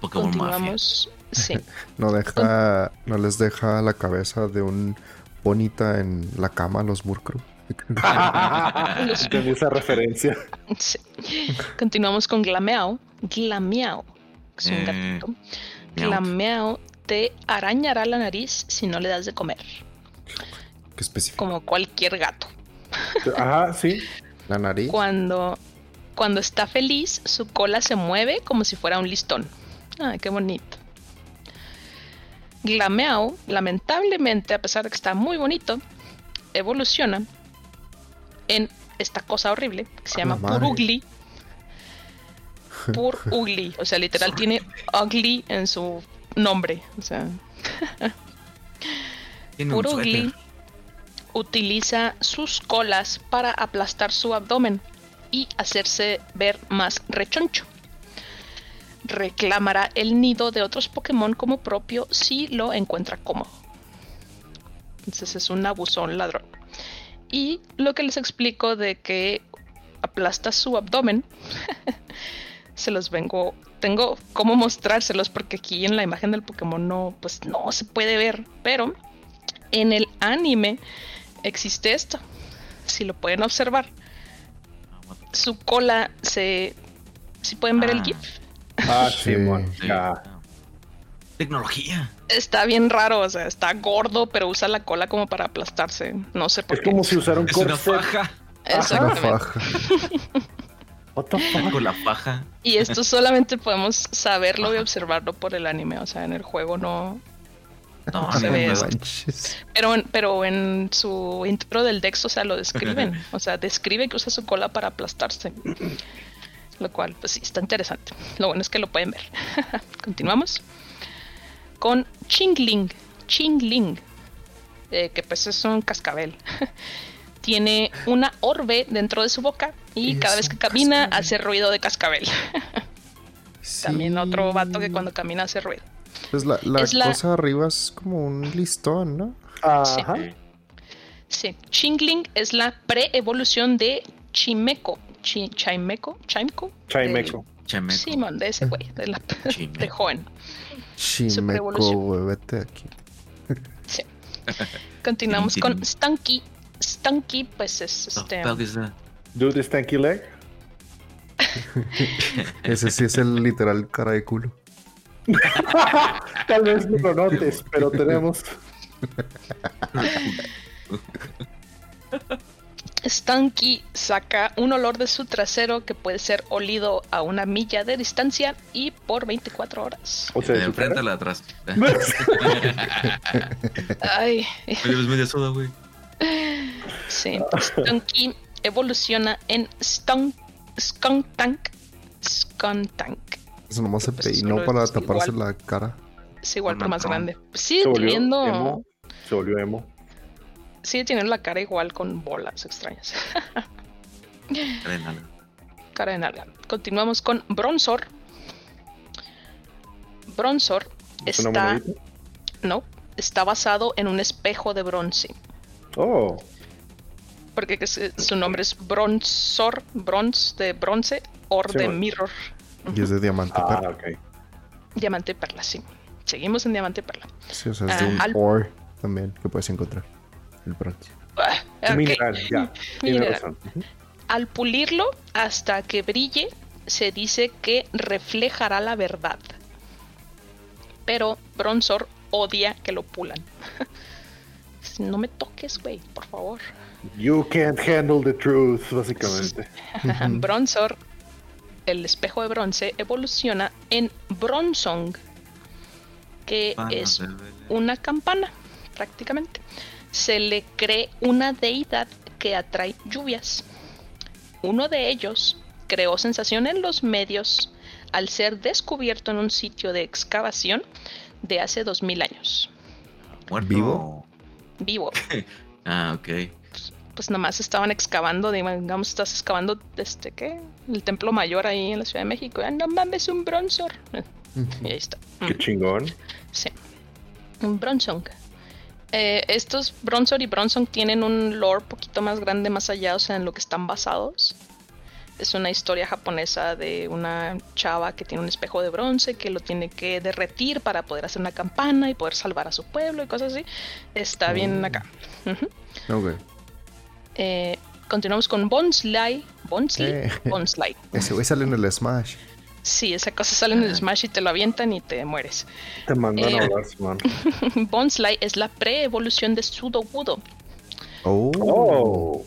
Pokémon Mafia. Continuamos. Sí, No deja, no les deja la cabeza de un bonita en la cama a los Murkrow. Entendí esa referencia. sí. Continuamos con Glameow. Glameow es un Eh, gatito. Glameow te arañará la nariz si no le das de comer, Qué específico. como cualquier gato. Ajá, sí. La nariz. Cuando, cuando está feliz, su cola se mueve como si fuera un listón. Ay, qué bonito. Glameow, lamentablemente, a pesar de que está muy bonito, evoluciona en esta cosa horrible que se A la llama madre. Purugly. Purugly, o sea, literal tiene ugly en su nombre. O sea, suéter. utiliza sus colas para aplastar su abdomen y hacerse ver más rechoncho. Reclamará el nido de otros Pokémon como propio si lo encuentra cómodo. Entonces es un abusón ladrón. Y lo que les explico de que aplasta su abdomen, se los vengo, tengo cómo mostrárselos porque aquí en la imagen del Pokémon no, pues no se puede ver, pero en el anime existe esto. Si lo pueden observar, su cola se. Si pueden ver el Ah. GIF, Ah, Sí. Ya. Tecnología. está bien raro. O sea, está gordo, pero usa la cola como para aplastarse. No sé por Es qué. como si usara un Es una corset. faja. Una Exactamente. faja. Con la faja. Y esto solamente podemos saberlo y observarlo por el anime. O sea, en el juego no. No, Se no, ve. Pero en, pero en su intro del Dex, o sea, lo describen. O sea, describe que usa su cola para aplastarse. Lo cual, pues sí, está interesante. Lo bueno es que lo pueden ver. Continuamos. Con Chingling. Chingling. eh, que pues es un cascabel. Tiene una orbe dentro de su boca y Es cada vez que camina cascabel. hace ruido de cascabel. También Sí. otro vato que cuando camina hace ruido. Pues la, la es la- cosa arriba es como un listón, ¿no? Ajá. Sí, Chingling es la pre-evolución de Chimeco. Chi- Chimeco, Chimeco. Chimeco. Chameco. Simón, de ese güey, de, la, Chimeco. de joven. Chimeco, güey, vete de aquí. Sí. Continuamos con Tirin. Stunky. Stunky, pues es este. Dude, stanky leg. Ese sí es el literal cara de culo. Tal vez no lo notes, pero tenemos. Stunky saca un olor de su trasero que puede ser olido a una milla de distancia y por 24 horas. O sea, ¿De enfrente la atrás? Ay, media soda, güey. Sí. Stunky evoluciona en Skunk Tank. Skunk Tank. Eso nomás se Pues peinó para taparse igual. la cara. Es igual, Con pero más grande. Sigue Se volvió teniendo. emo. Se volvió emo. Sigue teniendo la cara igual con bolas extrañas. Cara de nalga. cara de nalga. Continuamos con Bronzor. Bronzor ¿Es una está. No. Está basado en un espejo de bronce. Oh. Porque su nombre es Bronzor. Bronze de bronce. Or Sí, de bueno. mirror. Y es de diamante Ah, perla. ok. Diamante y perla, sí. Seguimos en diamante y perla. Sí, o sea, es de Ah, un al- ore también que puedes encontrar. El bronce. Ok. Mineral, ya. Mineral. razón. Al pulirlo hasta que brille, se dice que reflejará la verdad. Pero Bronzor odia que lo pulan. no me toques, güey, por favor. You can't handle the truth, básicamente. Bronzor, el espejo de bronce, evoluciona en Bronzong, que Pana, es una campana, prácticamente. Se le cree una deidad que atrae lluvias. Uno de ellos creó sensación en los medios al ser descubierto en un sitio de excavación de hace 2000 años. ¿Vivo? Vivo. Ah, ok. Pues nomás estaban excavando, digamos, estás excavando, este, ¿qué? El templo mayor ahí en la Ciudad de México. Ah, no mames, un bronzor. Y ahí está. Qué chingón. Sí. Un Bronzong. Eh, estos Bronzor y Bronzong tienen un lore poquito más grande más allá, o sea, en lo que están basados. Es una historia japonesa de una chava que tiene un espejo de bronce que lo tiene que derretir para poder hacer una campana y poder salvar a su pueblo y cosas así. Está bien Oh. acá. Ok. Eh, continuamos con Bonsly. Bonsly. Eh. Bonsly. Ese güey sale en el Smash. Sí, esa cosa sale en el Smash y te lo avientan y te mueres. Te mandan Eh. a hablar, man. Bonsly es la pre-evolución de Sudowoodo. Oh. Oh.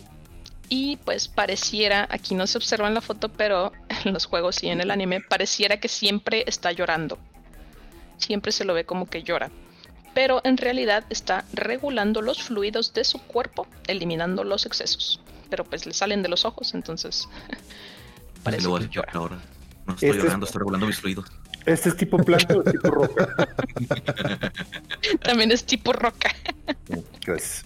Y pues pareciera, aquí no se observa en la foto, pero en los juegos y en el anime, pareciera que siempre está llorando. Siempre se lo ve como que llora. Pero en realidad está regulando los fluidos de su cuerpo, eliminando los excesos. Pero pues le salen de los ojos, entonces parece que llora. ahora. No estoy Este es- llorando, estoy regulando mis fluidos. ¿Este es tipo planta o tipo roca? También es tipo roca. Gracias.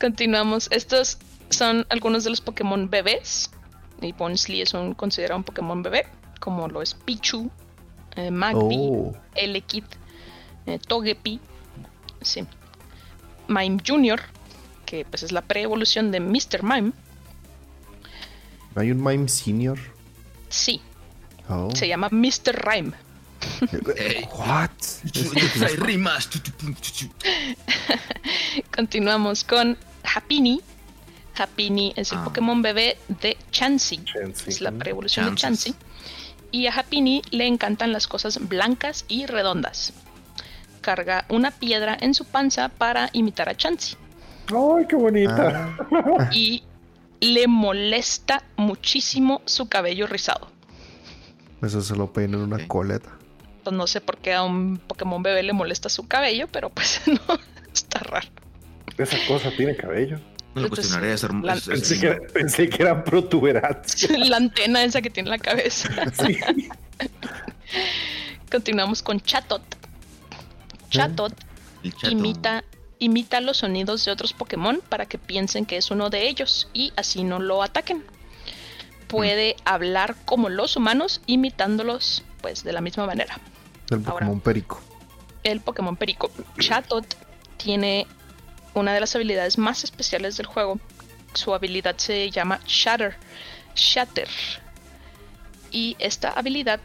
Continuamos. Estos son algunos de los Pokémon bebés. Y Bonsly es un considerado un Pokémon bebé, como lo es Pichu, eh, Magby, Oh. Elekid, eh, Togepi, sí. Mime Jr., que pues es la pre-evolución de Mr. Mime. ¿No hay un Mime Senior? Sí, Oh. se llama Mr. Rhyme. What? Hay rimas. Continuamos con Happiny. Happiny es el Ah. Pokémon bebé de Chansey. Chansey. Es la pre-evolución de. Chansey. Y a Happiny le encantan las cosas blancas y redondas. Carga una piedra en su panza para imitar a Chansey. ¡Ay, qué bonita! Ah, Y le molesta muchísimo su cabello rizado. eso se lo peina en una coleta. Pues no sé por qué a un Pokémon bebé le molesta su cabello, pero pues no, está raro. Esa cosa tiene cabello. No lo Entonces, cuestionaré, es hermoso. la- es- es Pensé que, pensé que eran protuberancias. La antena esa que tiene en la cabeza. Sí. Continuamos con Chatot. Chatot chato. imita, imita los sonidos de otros Pokémon para que piensen que es uno de ellos y así no lo ataquen. Puede hablar como los humanos imitándolos pues de la misma manera. El Ahora. Pokémon Perico. El Pokémon Perico Chatot tiene una de las habilidades más especiales del juego. Su habilidad se llama Shatter. Shatter. Y esta habilidad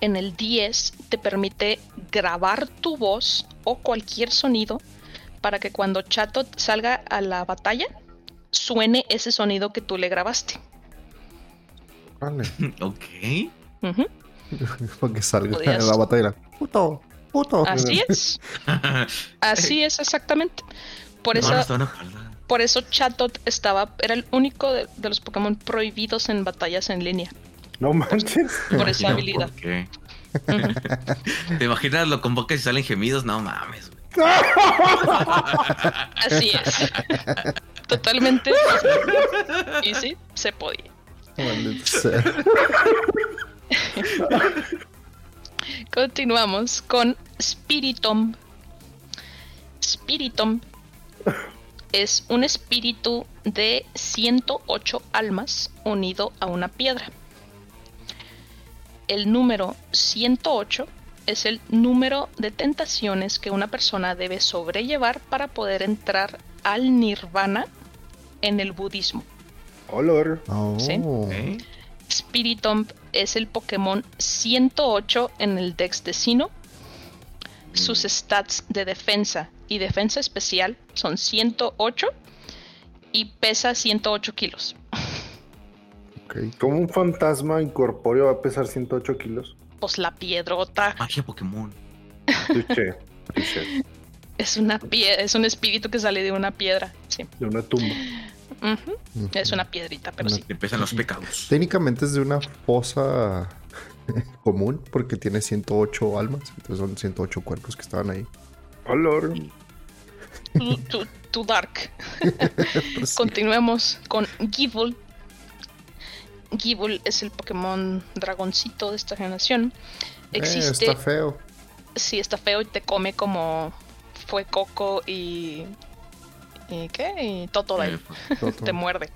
en el 10 te permite grabar tu voz o cualquier sonido para que cuando Chatot salga a la batalla suene ese sonido que tú le grabaste. Vale. Ok. Para que salga en la batalla. Puto, puto. Así es. Así es exactamente. Por No, eso no. Por eso Chatot estaba, era el único de, de los Pokémon prohibidos en batallas en línea. No manches. Por esa habilidad. por qué. ¿Te imaginas lo convocas y salen gemidos? No mames. Así es. Totalmente. Y sí, se podía. Continuamos con Spiritomb. Spiritomb es un espíritu de 108 almas unido a una piedra. El número 108 es el número de tentaciones que una persona debe sobrellevar para poder entrar al nirvana en el budismo. Olor. Oh. Sí. Ok. Spiritomb es el Pokémon 108 en el Dex de Sino. Sus stats de defensa y defensa especial son 108 y pesa 108 kilos. Okay. ¿Cómo un fantasma incorpóreo va a pesar 108 kilos? Pues la piedrota. Magia Pokémon. Es una es un espíritu que sale de una piedra, sí. De una tumba. Es una piedrita, pero sí. Empiezan los pecados. Técnicamente es de una fosa común porque tiene 108 almas, entonces son 108 cuerpos que estaban ahí. Olor. Tu, dark. Continuemos con Gible. Gible es el Pokémon dragoncito de esta generación. Eh, Existe. está feo. Sí, está feo y te come como fue Coco y. ¿Y qué? Y Totodile. te muerde.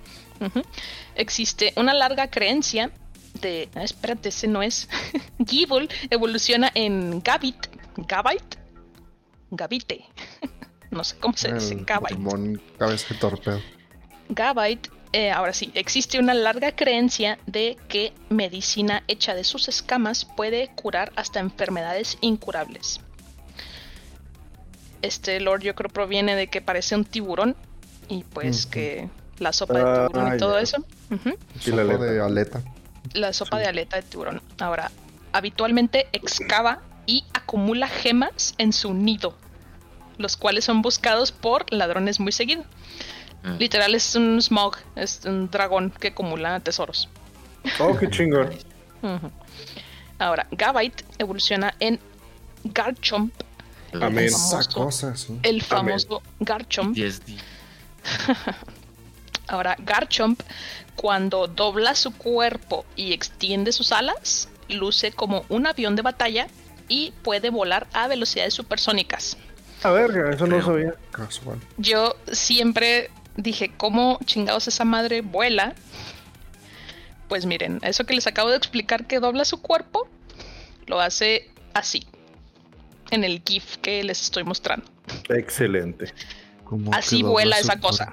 Existe una larga creencia de. Ah, espérate, ese no es. Gible evoluciona en Gabit. Gabite. Gabite. no sé cómo se dice. Gabite. cabeza de torpedo. Gabite. Eh, ahora sí, existe una larga creencia de que medicina hecha de sus escamas puede curar hasta enfermedades incurables. Este Lord yo creo proviene de que parece un tiburón y pues que la sopa de ah, tiburón y todo eso. la sopa de aleta. La sopa de aleta de tiburón. Ahora, habitualmente excava y acumula gemas en su nido, los cuales son buscados por ladrones muy seguido. Ah. Literal es un smog, es un dragón que acumula tesoros. Oh, qué chingón. Ahora, Gabite evoluciona en Garchomp Amén. El famoso, Garchomp. Ahora, Garchomp, cuando dobla su cuerpo y extiende sus alas, luce como un avión de batalla y puede volar a velocidades supersónicas. A ver, eso no sabía. Yo siempre dije, ¿cómo chingados esa madre vuela? Pues miren, eso que les acabo de explicar que dobla su cuerpo, lo hace así en el GIF que les estoy mostrando. Excelente. Así vuela esa cosa.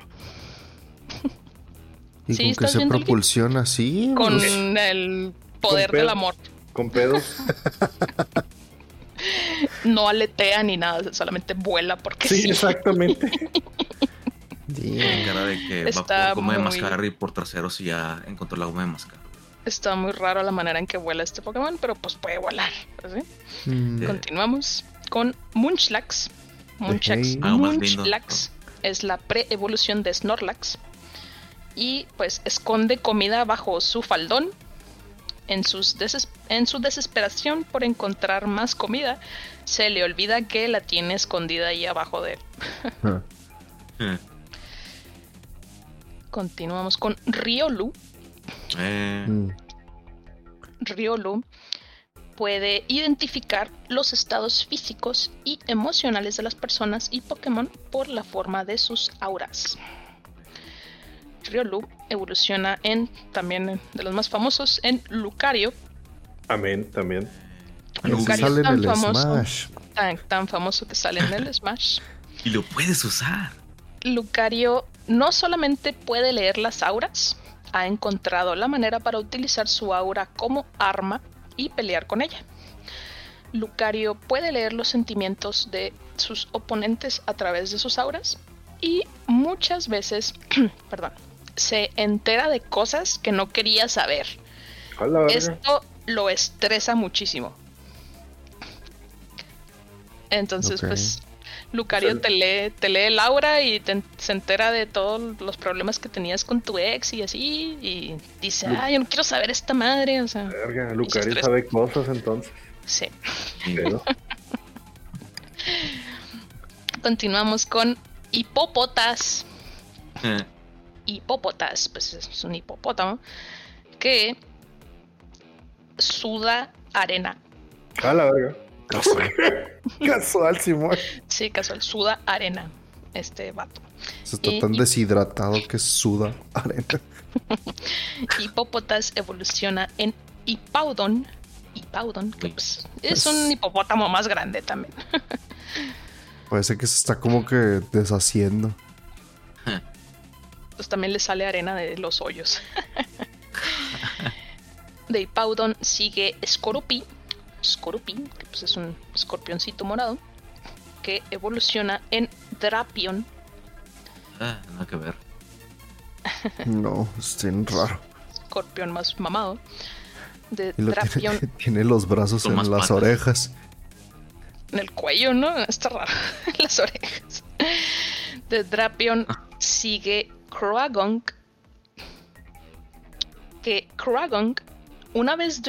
¿Y sí, con que se propulsiona así? Con el poder del amor. Con pedos. no aletea ni nada, solamente vuela porque sí. exactamente. cara de que va por goma de mascar y por traseros y ya encontró la goma de mascar. Está muy raro la manera en que vuela este Pokémon, pero pues puede volar. Mm. Continuamos con Munchlax. Munchlax, Munchlax es la pre-evolución de Snorlax. Y pues esconde comida bajo su faldón. En, sus en su desesperación por encontrar más comida, se le olvida que la tiene escondida ahí abajo de él. Ah. Continuamos con Riolu. Eh. Mm. Riolu puede identificar los estados físicos y emocionales de las personas y Pokémon por la forma de sus auras. Riolu evoluciona en, también de los más famosos, en Lucario. Amén, también. Lucario es tan famoso, tan, tan famoso que sale en el Smash. Y lo puedes usar. Lucario no solamente puede leer las auras, ha encontrado la manera para utilizar su aura como arma y pelear con ella. Lucario puede leer los sentimientos de sus oponentes a través de sus auras y muchas veces, perdón, se entera de cosas que no quería saber. Esto lo estresa muchísimo. Entonces, pues Lucario te lee, te lee Laura y se entera de todos los problemas que tenías con tu ex y así, y dice, ay, yo no quiero saber esta madre, o sea. Lucario sabe cosas entonces. Sí. Continuamos con hipópotas. Eh. Hipópotas, pues es un hipopótamo que suda arena. A la verga. Casual. Simón. Sí, casual. Suda arena. Este vato. Se está tan deshidratado que suda arena. Hipópotas evoluciona en Hipaudon. Hipaudon, que pues, es un hipopótamo más grande también. Parece que se está como que deshaciendo. Pues también le sale arena de los hoyos. de Hipaudon sigue Scorupi, Scorpion, que pues es un escorpioncito morado, que evoluciona en Drapion. Ah, nada que ver. No, es bien raro. Escorpión más mamado. De Y lo Drapion tiene, tiene los brazos en las patas. orejas. en el cuello, ¿no? Está raro. Las orejas. De Drapion sigue Kragong. Que Kragong, una vez,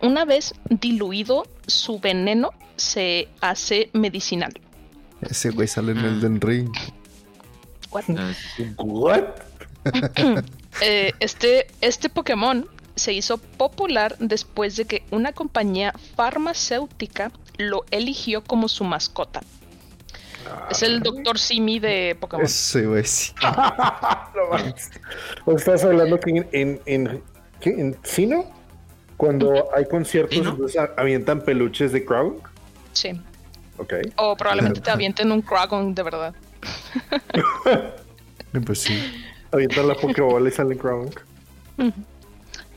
una vez diluido su veneno, se hace medicinal. Ese güey sale en Ah. el Den Ring. What? Ah, sí. ¿What? Eh, este, este Pokémon se hizo popular después de que una compañía farmacéutica lo eligió como su mascota. Es el Dr. Simi de Pokémon. Ese güey sí. No mames. ¿O estás hablando que en, en, en, ¿qué? ¿En Sino? Cuando hay conciertos, entonces avientan peluches de Crown. Sí. Ok. O probablemente te avienten un Kragon de verdad. Pues sí. Avientan la Pokébola y salen Crown.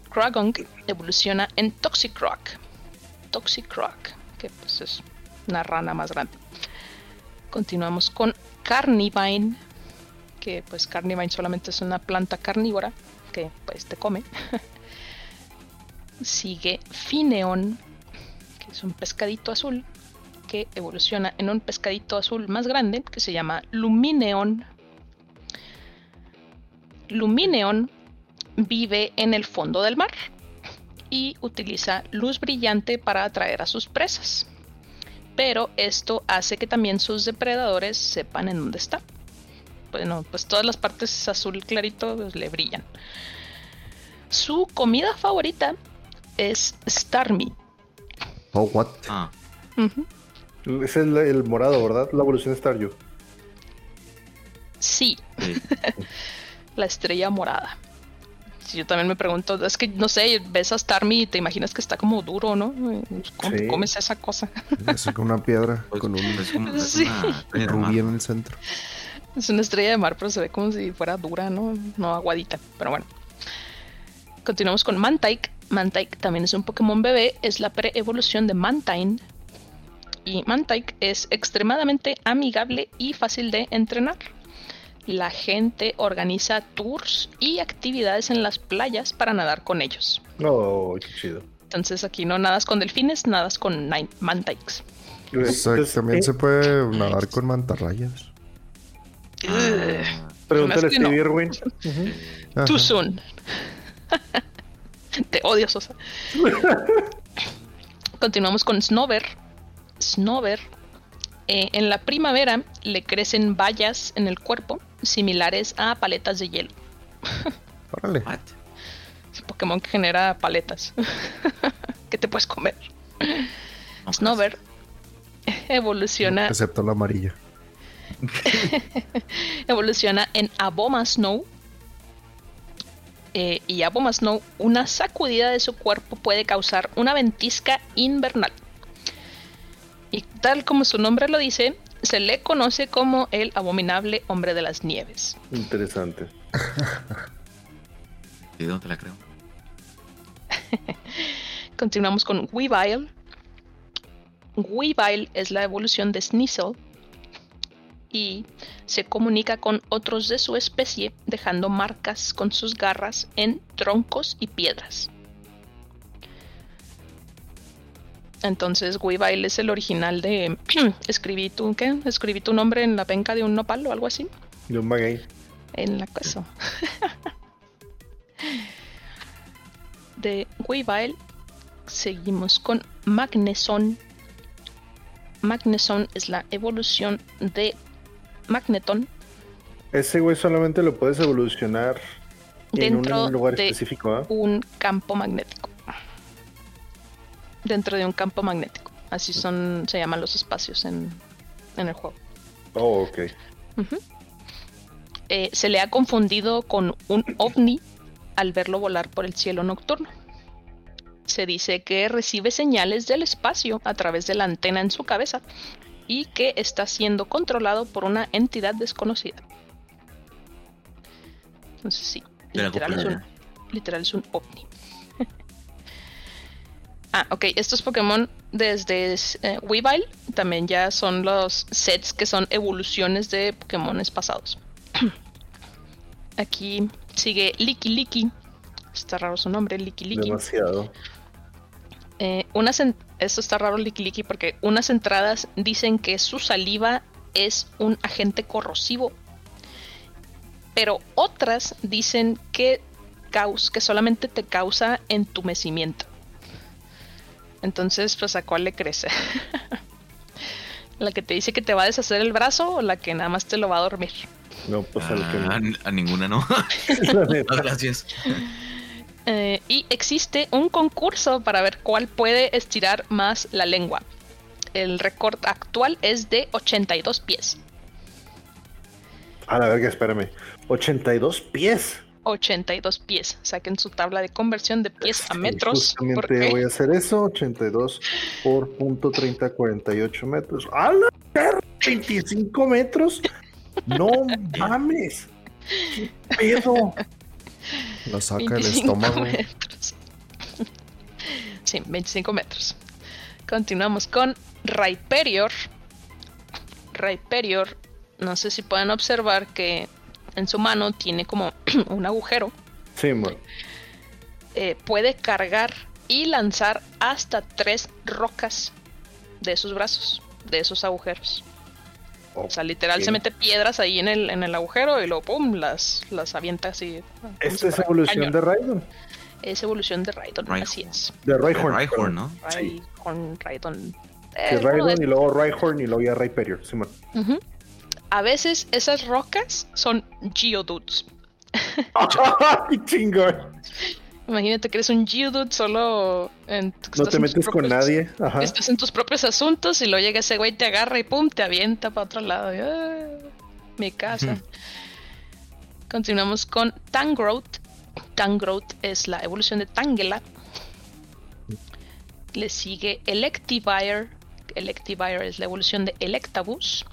Kragon evoluciona en Toxicroak. Toxicroak, que pues es una rana más grande. Continuamos con Carnivine, que pues Carnivine solamente es una planta carnívora que pues te come. Sigue Fineon, que es un pescadito azul que evoluciona en un pescadito azul más grande que se llama Lumineon. Lumineon vive en el fondo del mar y utiliza luz brillante para atraer a sus presas. Pero esto hace que también sus depredadores sepan en dónde está. Bueno, pues todas las partes azul clarito pues, le brillan. Su comida favorita es Starmie. Oh, what? Ah. Ese es el, el morado, ¿verdad? La evolución de Staryu. Sí, sí. la estrella morada. Sí, yo también me pregunto, es que no sé, ves a Starmie y te imaginas que está como duro, ¿no? ¿Cómo te Sí. comes esa cosa? Es con una piedra, Pues, con un es como- es Sí. una rubí en el centro. Es una estrella de mar, pero se ve como si fuera dura, ¿no? No aguadita. Pero bueno. Continuamos con Mantike. Mantike también es un Pokémon bebé, es la pre-evolución de Mantine. Y Mantike es extremadamente amigable y fácil de entrenar. La gente organiza tours y actividades en las playas para nadar con ellos. Oh, qué chido. Entonces aquí no nadas con delfines, nadas con nine- Mantikes. O sea, Entonces, también eh, se puede nadar con mantarrayas. Ah, Pregúntale a Steve no. Irwin. Too soon. Te odio, Sosa. Continuamos con Snover. Snover. eh, en la primavera le crecen bayas en el cuerpo similares a paletas de hielo. Órale. Es un Pokémon que genera paletas que te puedes comer. No, Snover evoluciona, Excepto la amarilla. evoluciona en Aboma Snow. Eh, y Aboma Snow, una sacudida de su cuerpo puede causar una ventisca invernal. Y tal como su nombre lo dice, se le conoce como el abominable hombre de las nieves. Interesante. ¿Y dónde te la creo? Continuamos con Weavile. Weavile es la evolución de Sneasel y se comunica con otros de su especie dejando marcas con sus garras en troncos y piedras. Entonces Weavile es el original de escribí tu qué escribí tu nombre en la penca de un nopal o algo así De un maguey. en la cosa de Weavile seguimos con Magneson Magneson es la evolución de Magneton Ese güey solamente lo puedes evolucionar en dentro un lugar de específico, ¿ah? un campo magnético dentro de un campo magnético así son se llaman los espacios en, en el juego Oh, ok. Eh, se le ha confundido con un ovni al verlo volar por el cielo nocturno. Se dice que recibe señales del espacio a través de la antena en su cabeza y que está siendo controlado por una entidad desconocida. Entonces sí, literal es, un, literal es un ovni. Ah, ok. Estos Pokémon desde eh, Weavile también ya son los sets que son evoluciones de Pokémones pasados. Aquí sigue Licky Licky. Está raro su nombre, Licky Licky. Demasiado. Eh, unas esto está raro Licky porque unas entradas dicen que su saliva es un agente corrosivo. Pero otras dicen que, caus que solamente te causa entumecimiento. Entonces, pues a cuál le crece. ¿La que te dice que te va a deshacer el brazo o la que nada más te lo va a dormir? No, pues a, que Ah, a ninguna no. No, gracias. Eh, y existe un concurso para ver cuál puede estirar más la lengua. El récord actual es de 82 pies. A la verga, espérame. 82 pies. 82 pies. Saquen su tabla de conversión de pies a metros. Justamente porque- voy a hacer eso. 82 por punto 30, 48 metros. ¡A la verga! 25 metros. No mames. ¿Qué pedo? Lo saca el 25 estómago. metros. Sí, 25 metros. Continuamos con Rhyperior. Rhyperior, no sé si pueden observar que en su mano tiene como un agujero. Sí, man. Eh, puede cargar y lanzar hasta tres rocas de sus brazos, de esos agujeros. O sea, literal se mete piedras ahí en el, en el agujero y luego pum, las, las avienta así. Esta es fuera evolución cañón. de Raidon. Es evolución de Raidon, Raihorn. así es. De. Rhyhorn, ¿no? Sí. Raihorn, Raidon. Que Eh, de Raidon y luego Rhyhorn y luego ya. Sí, man. Ujú. A veces esas rocas son Geodudes. ¡Ay, chingón! Imagínate que eres un Geodude solo en, No te metes con nadie. Ajá. Estás en tus propios asuntos y luego llega ese güey, te agarra y pum, te avienta para otro lado. Y, "Ah, mi casa. Continuamos con Tangrowth. Tangrowth es la evolución de Tangela. Le sigue Electivire. Electivire es la evolución de Electabuzz.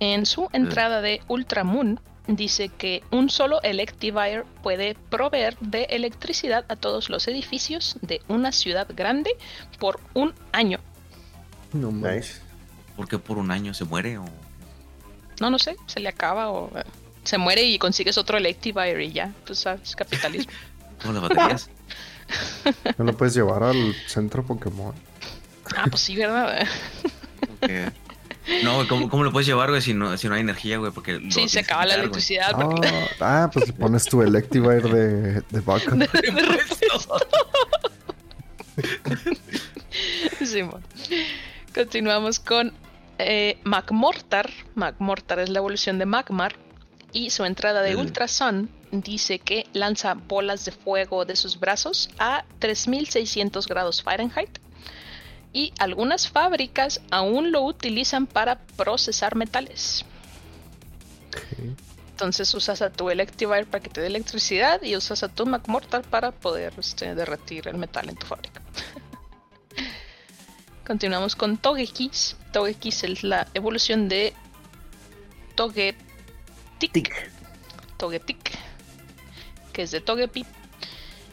En su entrada de Ultramoon dice que un solo Electivire puede proveer de electricidad a todos los edificios de una ciudad grande por un año. No mames. Nice. ¿Por qué por un año se muere? O... No, no sé, se le acaba o eh, se muere y consigues otro Electivire y ya, tú sabes, capitalismo. ¿Cómo las baterías? No lo puedes llevar al centro Pokémon. ah, pues sí, ¿verdad? Porque- No, güey, ¿cómo, ¿cómo lo puedes llevar, güey, si no, si no hay energía, güey? Porque sí, se acaba la electricidad. porque- Ah, ah, pues pones tu Electivire de, de vaca. Simón. Continuamos con eh, Magmortar. Magmortar es la evolución de Magmar. Y su entrada de Mm. Ultra Sun dice que lanza bolas de fuego de sus brazos a 3600 grados Fahrenheit. Y algunas fábricas aún lo utilizan para procesar metales. Entonces usas a tu Electivire para que te dé electricidad y usas a tu Magmortar para poder este, derretir el metal en tu fábrica. Continuamos con Togekiss. Togekiss es la evolución de Togetic. Tic. Togetic, que es de Togepi.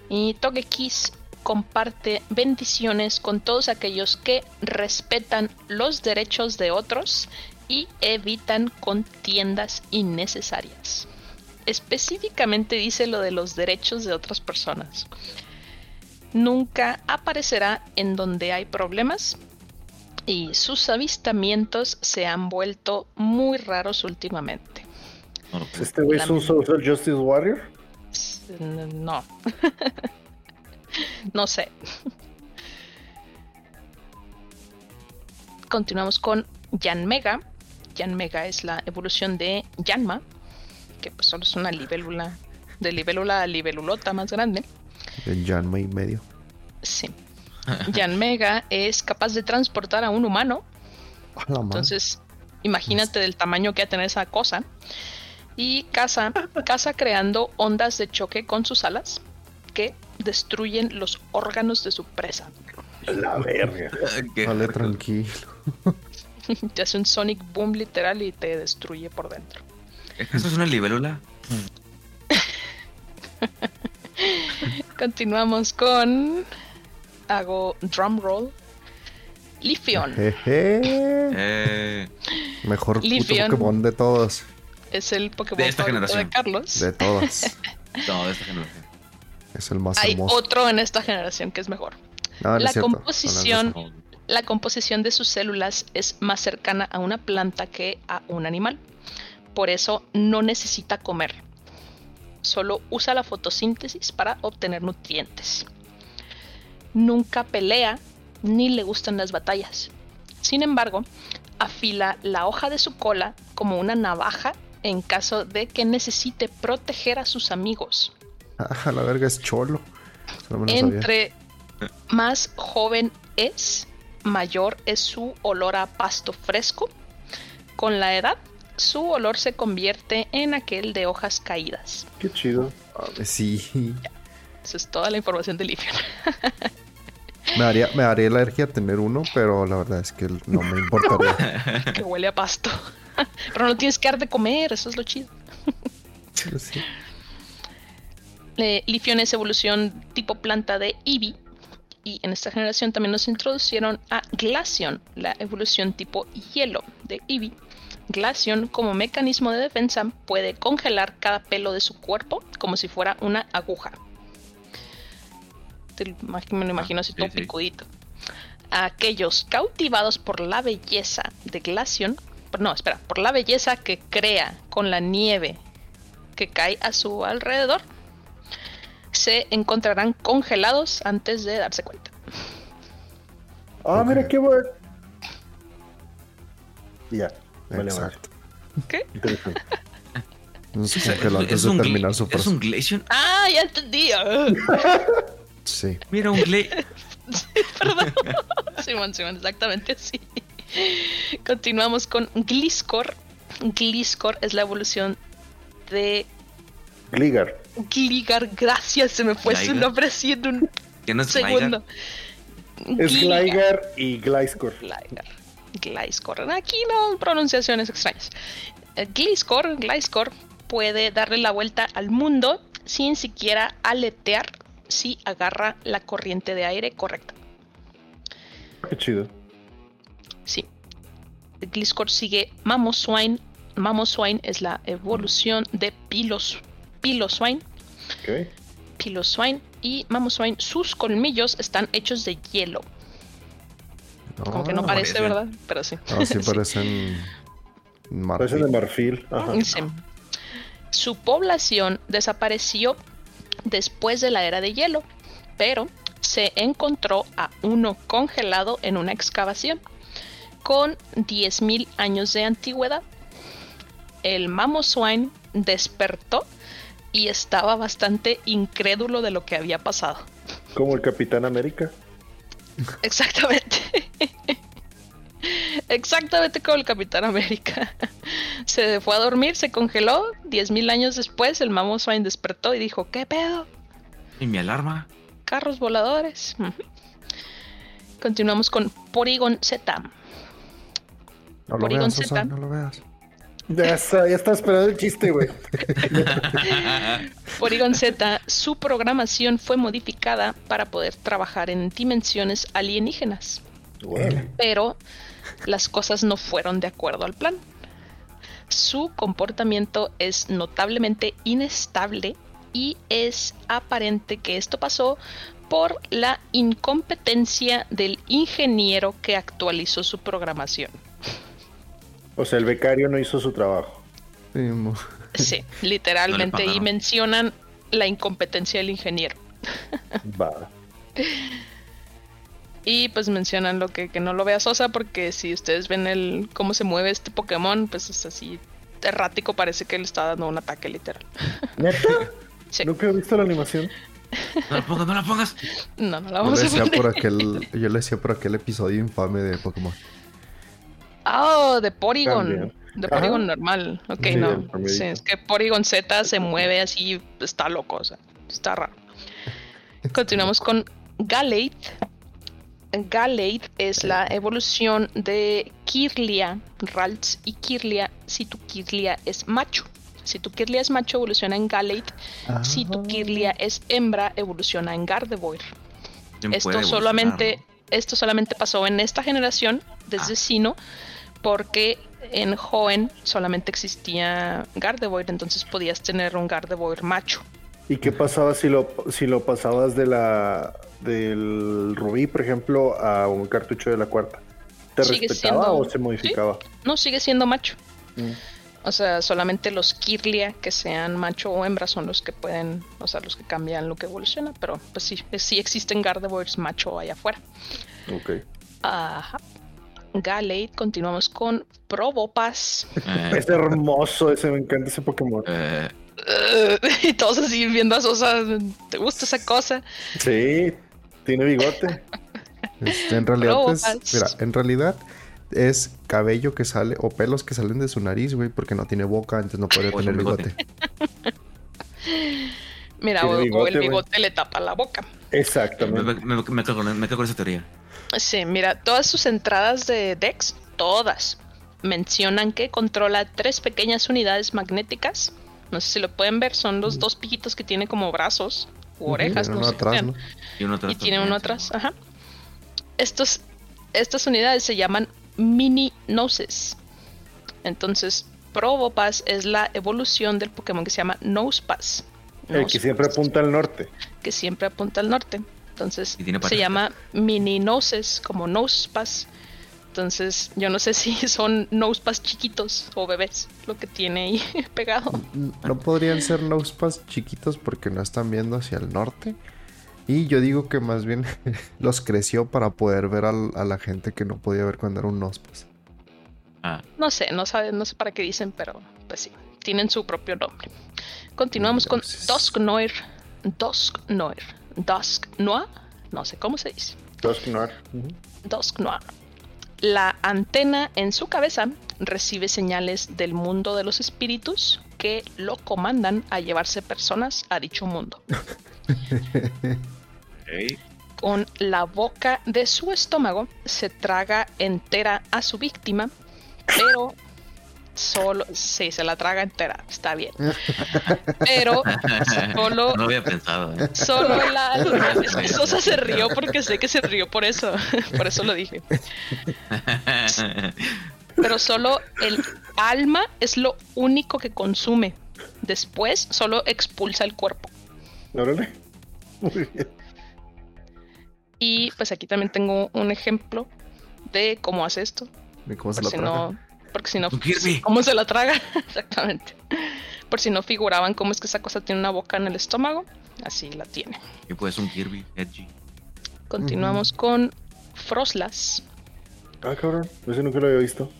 Y Togekiss comparte bendiciones con todos aquellos que respetan los derechos de otros y evitan contiendas innecesarias. Específicamente dice lo de los derechos de otras personas. Nunca aparecerá en donde hay problemas y sus avistamientos se han vuelto muy raros últimamente. Este güey es un social justice warrior. No. no sé. Continuamos con Yanmega. Yanmega es la evolución de Yanma, que pues solo es una libélula, de libélula a libélulota más grande. De Janma y medio. Sí. Yanmega es capaz de transportar a un humano. Entonces, imagínate del tamaño que va a tener esa cosa. Y caza, caza creando ondas de choque con sus alas que destruyen los órganos de su presa. La verga. Hardcore. tranquilo. Te hace un sonic boom literal y te destruye por dentro. ¿Eso es una libélula? Continuamos con hago drum roll. Lifion. Eh, Mejor puto Lifion. Pokémon de todos. Es el Pokémon De esta generación. de Carlos. De todos. no, de esta generación. Es el más Hay hermoso. otro en esta generación que es mejor. No, no es la composición- No, La composición de sus células es más cercana a una planta que a un animal. Por eso no necesita comer. Solo usa la fotosíntesis para obtener nutrientes. Nunca pelea ni le gustan las batallas. Sin embargo, afila la hoja de su cola como una navaja en caso de que necesite proteger a sus amigos. Ah, la verga es cholo. Eso no sabía. Entre más joven es, mayor es su olor a pasto fresco. Con la edad, su olor se convierte en aquel de hojas caídas. Qué chido. Ah, Sí. Esa es toda la información de Lifion. Me daría, me daría alergia tener uno, pero la verdad es que no me importaría. que huele a pasto. Pero no tienes que dar de comer, eso es lo chido. Sí. Eh, Lifion es evolución tipo planta de Eevee. Y en esta generación también nos introducieron a Glaceon, la evolución tipo hielo de Eevee. Glaceon, como mecanismo de defensa, puede congelar cada pelo de su cuerpo como si fuera una aguja. Me lo imagino así sí, todo sí. picudito. Aquellos cautivados por la belleza de Glaceon, no, espera, por la belleza que crea con la nieve que cae a su alrededor, se encontrarán congelados antes de darse cuenta. Ah, mira qué bueno. Ya. Vale, vale. Exacto. ¿Qué? Interesante. No se Es, es de un, terminar su es un Glaceon. Ah, ya entendí. Sí. Mira, un Glaceon. Perdón. Simón, Simón, exactamente así. Continuamos con Gliscor. Gliscor es la evolución de Gligar. Gligar. Gracias, se me fue su Gligar. nombre así en un Que no es segundo. Es Gligar. Gligar y Gliscor. Gligar. Gliscor. Aquí no pronunciaciones extrañas. Eh, Gliscor, Gliscor puede darle la vuelta al mundo sin siquiera aletear si agarra la corriente de aire correcta. Qué chido. Sí. Gliscor sigue Mamoswine. Mamoswine es la evolución de Pilos, Piloswine. Ok. Piloswine y Mamoswine, sus colmillos están hechos de hielo. Como que no Ah, parece, parecen. ¿verdad? Pero sí. No, sí Sí. parecen. Parece de marfil. marfil. Ajá. Sí. Su población desapareció después de la era de hielo, pero se encontró a uno congelado en una excavación con 10.000 años de antigüedad. El Mamoswine despertó y estaba bastante incrédulo de lo que había pasado. Como el Capitán América. Exactamente. Exactamente como el Capitán América. Se fue a dormir, se congeló. 10.000 años después, el Mamoswine despertó y dijo: ¿Qué pedo? Y mi alarma. Carros voladores. Continuamos con Porygon Z. No lo Porygon veas, Z. no lo veas. Ya está, ya está esperando el chiste, güey. Porygon Z, su programación fue modificada para poder trabajar en dimensiones alienígenas. Pero las cosas no fueron de acuerdo al plan. Su comportamiento es notablemente inestable y es aparente que esto pasó por la incompetencia del ingeniero que actualizó su programación. O sea, el becario no hizo su trabajo. Sí, literalmente, y mencionan la incompetencia del ingeniero. Va. Y pues mencionan lo que, que no lo vea Sosa, porque si ustedes ven el cómo se mueve este Pokémon, pues es así errático, parece que le está dando un ataque literal. ¿Neta? Sí. Nunca he visto la animación. No la pongas, no la pongas. No, no la Yo vamos le, a poner. por aquel, yo le decía por aquel episodio infame de Pokémon. Oh, de Porygon. También. De Ajá. Porygon normal. Ok, Sí, no. Sí, es que Porygon Z se mueve así, está loco, o sea, está raro. Continuamos con Galate. Galate es la evolución de Kirlia, Ralts y Kirlia si tu Kirlia es macho. Si tu Kirlia es macho, evoluciona en Galate. Si tu Kirlia es hembra, evoluciona en Gardevoir. Esto solamente, esto solamente pasó en esta generación, desde ah. Porque en Hoenn solamente existía Gardevoir, entonces podías tener un Gardevoir macho. ¿Y qué pasaba si lo, si lo pasabas de la del rubí, por ejemplo, a un cartucho de la cuarta? ¿Te respetaba o se modificaba? No, sigue siendo macho. Mm. O sea, solamente los Kirlia que sean macho o hembra son los que pueden, o sea, los que cambian lo que evoluciona, pero pues sí, sí existen Gardevoirs macho allá afuera. Ok. Ajá. Galate, continuamos con Probopas. Eh. Es hermoso ese, me encanta ese Pokémon. Eh. y todos así viendo a Sosa, ¿te gusta esa cosa? Sí, tiene bigote. Este, en realidad, mira, en realidad es cabello que sale o pelos que salen de su nariz, güey, porque no tiene boca, entonces no puede tener bigote. Mira, o, el bigote le tapa la boca. Exactamente. Me, me, me, con esa teoría. Sí, mira, todas sus entradas de Dex, todas, mencionan que controla tres pequeñas unidades magnéticas. No sé si lo pueden ver, son los dos piquitos que tiene como brazos u orejas. no atrás, Y, uno atrás y tiene uno atrás, ajá. Estos, estas unidades se llaman mini noses. Entonces, Probopass es la evolución del Pokémon que se llama Nosepass. El que siempre apunta al norte. Que siempre apunta al norte. Entonces se llama mini noses, como nosepass. Entonces yo no sé si son nosepass chiquitos o bebés lo que tiene ahí pegado. No podrían ser nosepass chiquitos porque no están viendo hacia el norte. Y yo digo que más bien los creció para poder ver a la gente que no podía ver cuando era un nosepass. Ah. No sé, no, sabe, no sé para qué dicen, pero pues sí, tienen su propio nombre. Continuamos con Dusknoir. Dusknoir. Dusk Noir, no sé cómo se dice. Dusk Noir. Dusk Noir. La antena en su cabeza recibe señales del mundo de los espíritus que lo comandan a llevarse personas a dicho mundo. Con la boca de su estómago se traga entera a su víctima, pero solo, sí, se la traga entera, está bien. Pero solo. No había pensado. ¿eh? Solo la. Sosa se rió porque sé que se rió por eso. Por eso lo dije. Pero solo el alma es lo único que consume. Después solo expulsa el cuerpo. Órale. Muy bien. Y pues aquí también tengo un ejemplo de cómo hace esto. De cómo se lo traga. Porque si no, ¿cómo se la traga? Exactamente. Por si no figuraban cómo es que esa cosa tiene una boca en el estómago, así la tiene. Y pues un Kirby, edgy. Continuamos con Froslas. Ah, cabrón, ese nunca lo había visto.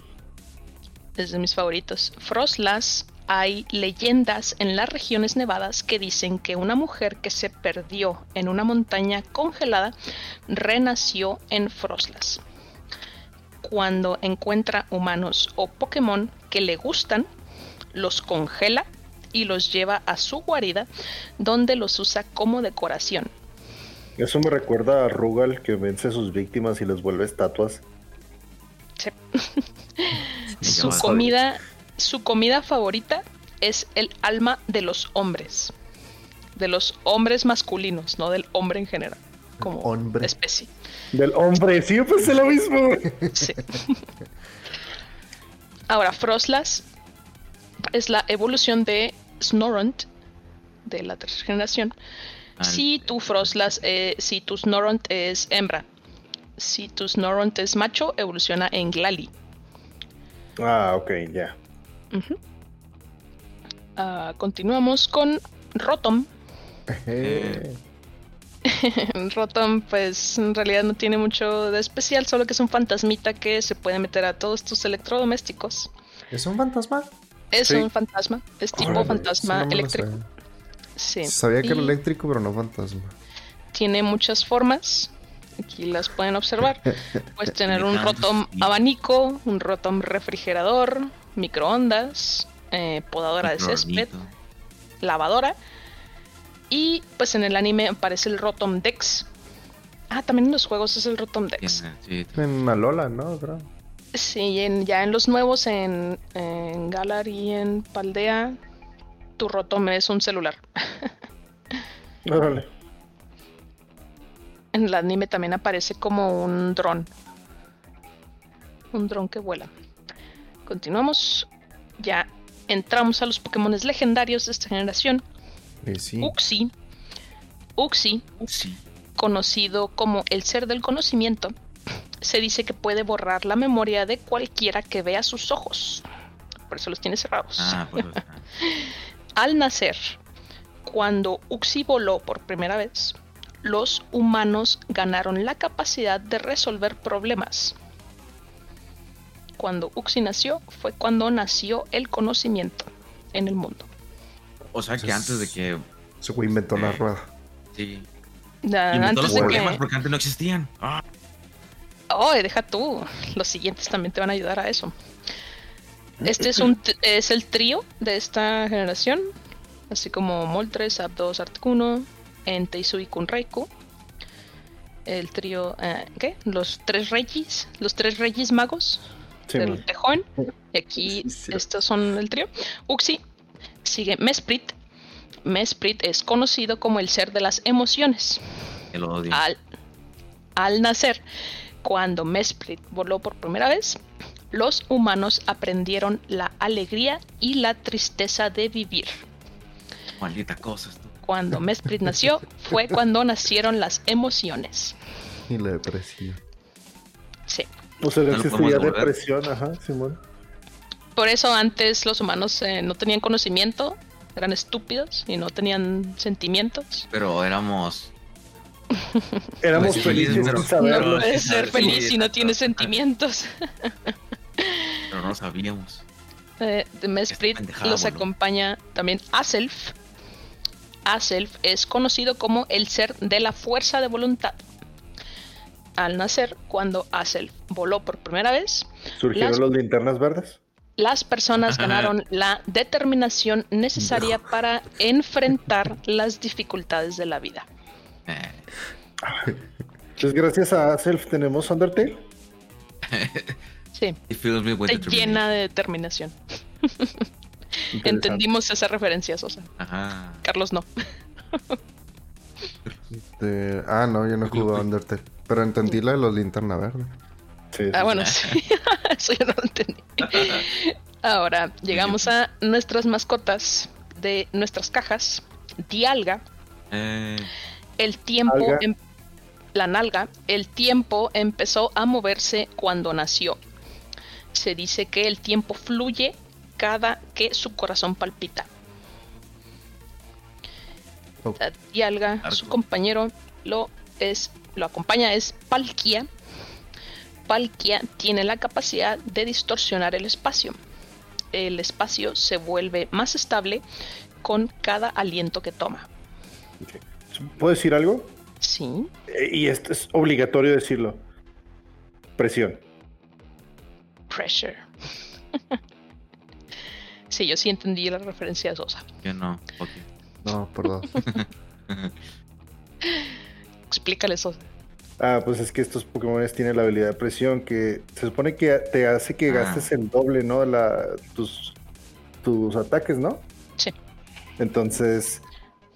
Es de mis favoritos. Froslas, hay leyendas en las regiones nevadas que dicen que una mujer que se perdió en una montaña congelada renació en Froslas cuando encuentra humanos o Pokémon que le gustan, los congela y los lleva a su guarida donde los usa como decoración. Eso me recuerda a Rugal que vence a sus víctimas y les vuelve estatuas. su comida, su comida favorita es el alma de los hombres. De los hombres masculinos, no del hombre en general. Como hombre. especie. Del hombre, sí, yo pensé lo mismo. Sí. Ahora, Froslas es la evolución de Snorunt de la tercera generación. Si tu Froslas, eh, si tu Snorunt es hembra, si tu Snorunt es macho, evoluciona en Glali. Ah, ok, ya. Ah, continuamos con Rotom. Eh. Rotom, pues en realidad no tiene mucho de especial, solo que es un fantasmita que se puede meter a todos tus electrodomésticos. ¿Es un fantasma? Es un fantasma, es tipo fantasma eléctrico. Sí. Sabía que era eléctrico, pero no fantasma. Tiene muchas formas. Aquí las pueden observar. Puedes tener un Rotom abanico, un Rotom refrigerador, microondas, eh, podadora de césped, lavadora y pues en el anime aparece el Rotom Dex. Ah, también en los juegos es el Rotom Dex. en Alola, ¿no? Sí, ya en los nuevos, en, en Galar y en Paldea, tu Rotom es un celular. Órale. en el anime también aparece como un dron. Un dron que vuela. Continuamos. Ya entramos a los Pokémon legendarios de esta generación. Uxie. Uxie. Conocido como el ser del conocimiento. Se dice que puede borrar la memoria de cualquiera que vea sus ojos. Por eso los tiene cerrados. Ah, pues, Al nacer, cuando Uxie voló por primera vez, los humanos ganaron la capacidad de resolver problemas. Cuando Uxie nació fue cuando nació el conocimiento en el mundo. O sea que antes de que... Se inventó la rueda. Sí. inventó los problemas porque antes no existían. Ah. Oh, deja tú. Los siguientes también te van a ayudar a eso. Este es, un es el trío de esta generación. Así como Moltres, Abdos, Articuno, Enteisu y Kunraiku. El trío, eh, ¿qué? Los tres reyes, los tres reyes magos del tejón. Y aquí estos son el trío. Uxi sigue Mesprit. Mesprit es conocido como el ser de las emociones. El odio. Al, al nacer, cuando Mesprit voló por primera vez, los humanos aprendieron la alegría y la tristeza de vivir. Maldita cosa cuando Mesprit nació fue cuando nacieron las emociones. Y la depresión. Sí. O sea, existía depresión, ajá, Simón. Por eso antes los humanos eh, no tenían conocimiento, eran estúpidos y no tenían sentimientos. Pero éramos Éramos felices sin saberlo. No puedes ser feliz si no tienes sentimientos. Pero no sabíamos. Eh, de Mesprit los acompaña también Aself, Aself es conocido como el ser de la fuerza de voluntad. Al nacer, cuando Aself voló por primera vez, ¿surgieron las, linternas verdes? Las personas ganaron la determinación necesaria para enfrentar las dificultades de la vida. Pues gracias a Aself tenemos Undertale. Sí. llena de determinación. Entendimos esa referencia, Sosa. Ajá. Carlos no. Este, ah, no, yo no jugué a Undertale. Pero entendí la de los linterna verde. Ah, bueno, sí. Eso yo no lo entendí. Ahora, llegamos a nuestras mascotas de nuestras cajas. Dialga. Eh. El tiempo. Em, la nalga. El tiempo empezó a moverse cuando nació. Se dice que el tiempo fluye cada que su corazón palpita. Y Alga, su compañero, lo es, lo acompaña es Palkia. Palkia tiene la capacidad de distorsionar el espacio. El espacio se vuelve más estable con cada aliento que toma. ¿Puedo decir algo? Sí. Eh, y esto es obligatorio decirlo. Presión. Pressure. Sí, yo sí entendí la referencia a Sosa. Yo no, No, perdón. Explícale Sosa. Ah, pues es que estos Pokémon tienen la habilidad de presión que se supone que te hace que ah. gastes el doble, ¿no? La, tus, tus ataques, ¿no? Sí. Entonces,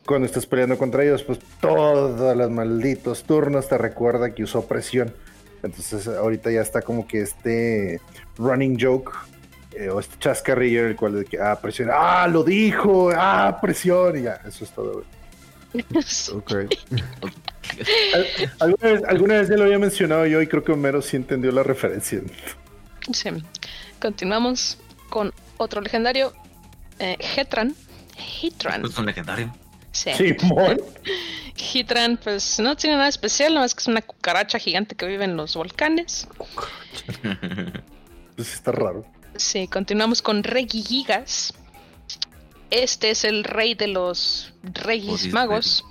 cuando estás peleando contra ellos, pues todos los malditos turnos te recuerda que usó presión. Entonces, ahorita ya está como que este running joke eh, o este chascarrillo en el cual de que, ah, presión, ah, lo dijo, ah, presión, y ya, eso es todo. ok. ¿Alguna vez, ya lo había mencionado yo y creo que Homero sí entendió la referencia. Sí. Continuamos con otro legendario, eh, Hetran. Hitran. ¿Es un legendario? Sí. sí Hitran, pues no tiene nada especial, nada más que es una cucaracha gigante que vive en los volcanes. pues está raro. Sí, continuamos con Regigigas. Este es el rey de los reyes magos.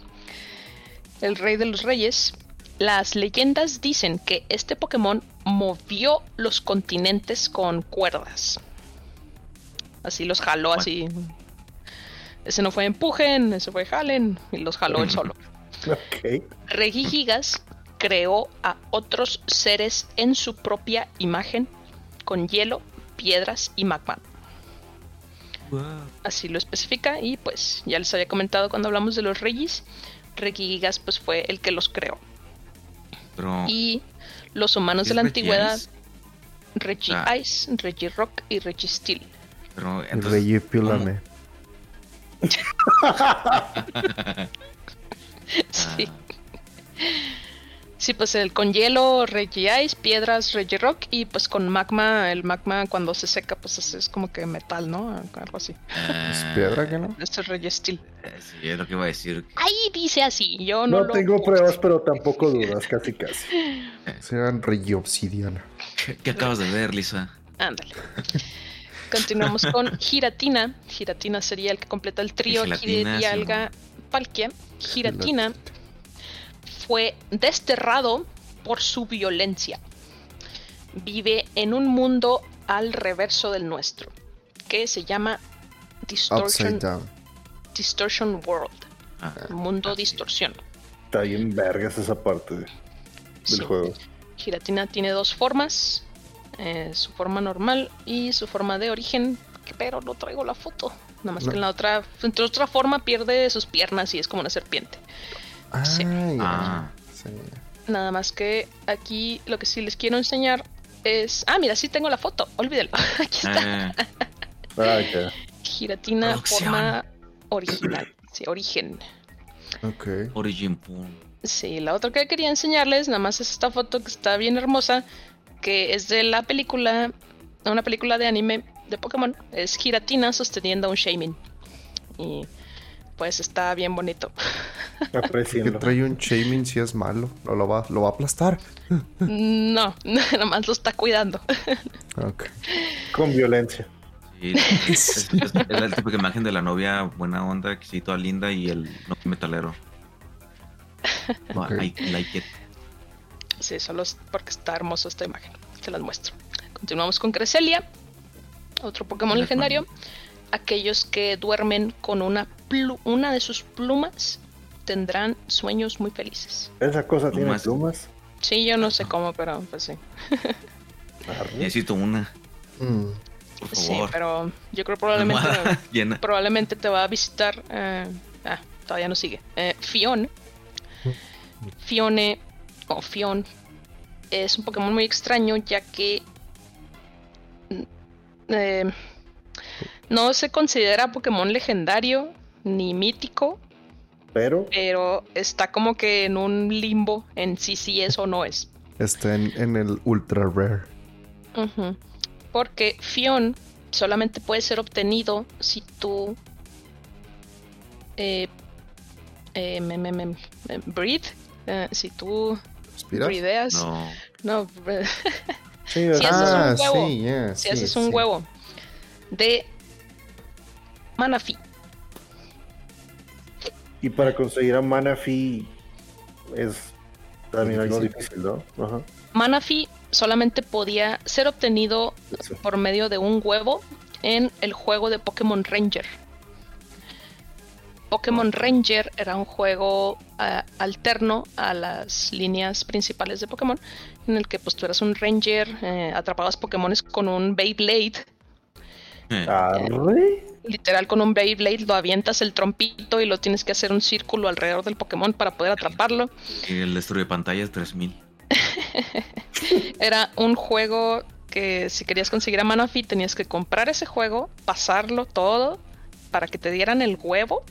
El rey de los reyes. Las leyendas dicen que este Pokémon movió los continentes con cuerdas. Así los jaló, así. Ese no fue empujen, ese fue jalen, y los jaló él solo. Ok. Regigigas creó a otros seres en su propia imagen, con hielo piedras y magma. Así lo especifica y pues ya les había comentado cuando hablamos de los reyes, Regigigas pues fue el que los creó. y los humanos de la antigüedad, Reggie ah. Ice, Reggie Rock y Reggie Steel. Pero, Reggie Pílame. sí. Sí, pues el con hielo, Reggie Ice, piedras, Reggie Rock y pues con magma, el magma cuando se seca pues es, como que metal, ¿no? Algo así. ¿Es piedra que no? Este es Reggie Steel. Eh, sí, es lo que iba a decir. Ahí dice así, yo no, no tengo pruebas, pero tampoco dudas, casi casi. Serán Reggie Obsidiana. ¿Qué, acabas de ver, Lisa? Ándale. Continuamos con Giratina. Giratina sería el que completa el trío Giratina, Palkia. Giratina fue desterrado por su violencia. Vive en un mundo al reverso del nuestro, que se llama Distortion, Distortion World. Ah, mundo distorsión. Está bien vergas esa parte del juego. Giratina tiene dos formas, eh, su forma normal y su forma de origen, pero no traigo la foto. Nada más que en la otra, entre otra forma pierde sus piernas y es como una serpiente. Ah, ah. Nada más que aquí lo que sí les quiero enseñar es. Ah, mira, sí tengo la foto. Olvídelo. Aquí está. Ah, Giratina forma original. Sí, origen. Ok. Origin Sí, la otra que quería enseñarles, nada más es esta foto que está bien hermosa, que es de la película, una película de anime de Pokémon. Es Giratina sosteniendo a un Shaman. Y pues está bien bonito. Que trae un shaming si es malo, no lo va, lo va a aplastar. No, nada más lo está cuidando. Con violencia. es, la típica imagen de la novia buena onda, que toda linda y el no metalero. Okay. like it. Sí, solo porque está hermoso esta imagen. Se las muestro. Continuamos con Cresselia, otro Pokémon legendario aquellos que duermen con una, una de sus plumas tendrán sueños muy felices. ¿Esa cosa tiene plumas? Sí, yo no sé cómo, pero pues sí. Necesito una. Mm. Sí, pero yo creo probablemente probablemente te va a visitar. Eh, ah, todavía no sigue. Eh, Fion. Fione o Fion es un Pokémon muy extraño ya que mm, eh, no se considera Pokémon legendario ni mítico. Pero. Pero está como que en un limbo en sí sí es o no es. Está en, el ultra rare. Porque Fion solamente puede ser obtenido si tú. Eh, eh, breathe. Eh, si tú. ¿Respiras? No. no si haces un huevo. si haces un huevo de Manafi. Y para conseguir a Manafi es también algo difícil, ¿no? Ajá. Manafi solamente podía ser obtenido por medio de un huevo en el juego de Pokémon Ranger. Pokémon Ranger era un juego eh, alterno a las líneas principales de Pokémon, en el que pues tú eras un Ranger, eh, atrapabas Pokémon con un Beyblade literal con un Beyblade lo avientas el trompito y lo tienes que hacer un círculo alrededor del Pokémon para poder atraparlo. Y el destruye pantallas 3000. Era un juego que si querías conseguir a Manafi tenías que comprar ese juego, pasarlo todo para que te dieran el huevo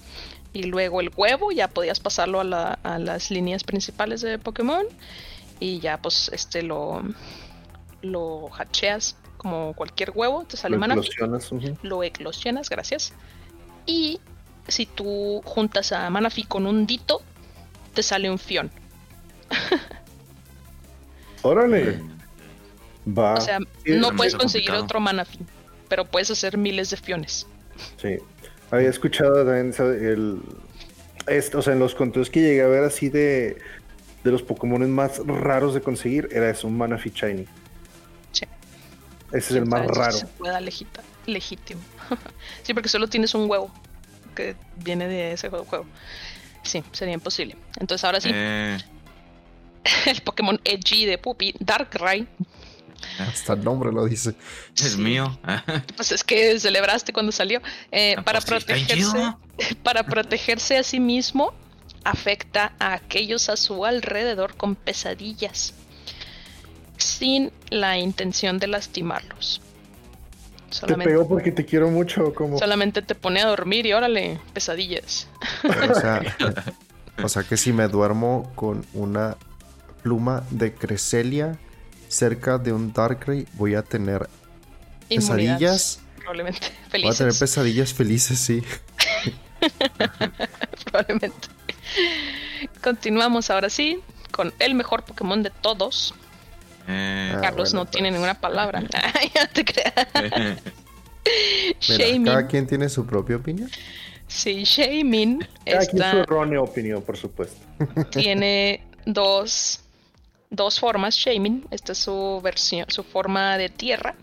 y luego el huevo ya podías pasarlo a, a las líneas principales de Pokémon y ya pues este lo lo hacheas como cualquier huevo, te sale lo Eclosionas, Lo eclosionas, gracias. Y si tú juntas a Manafi con un Dito, te sale un Fion. Órale. Va. O sea, no puedes conseguir otro Manafi, pero puedes hacer miles de Fiones. Sí. Había escuchado también el, o sea, en los conteos que llegué a ver así de, de los Pokémon más raros de conseguir, era eso, un Manafi Shiny. Ese es el más raro. Se pueda legítimo. sí, porque solo tienes un huevo que viene de ese juego. Sí, sería imposible. Entonces ahora sí. Eh. El Pokémon Edgy de Puppy, Darkrai. Hasta el nombre lo dice. Es mío. pues es que celebraste cuando salió. Eh, ah, para pues protegerse. Para protegerse a sí mismo, afecta a aquellos a su alrededor con pesadillas, sin la intención de lastimarlos. te pego porque te quiero mucho, como. Solamente te pone a dormir y órale, pesadillas. O sea, que si me duermo con una pluma de Creselia cerca de un Darkrai, voy a tener pesadillas. Probablemente felices. Voy a tener pesadillas felices, sí. Probablemente. Continuamos ahora sí con el mejor Pokémon de todos. Eh, Carlos no tiene ninguna palabra. ya te creas. cada quien tiene su propia opinión. Sí, Shaymin está... su errónea opinión, por supuesto. Tiene dos, dos formas, Shaymin. Esta es su versión, su forma de tierra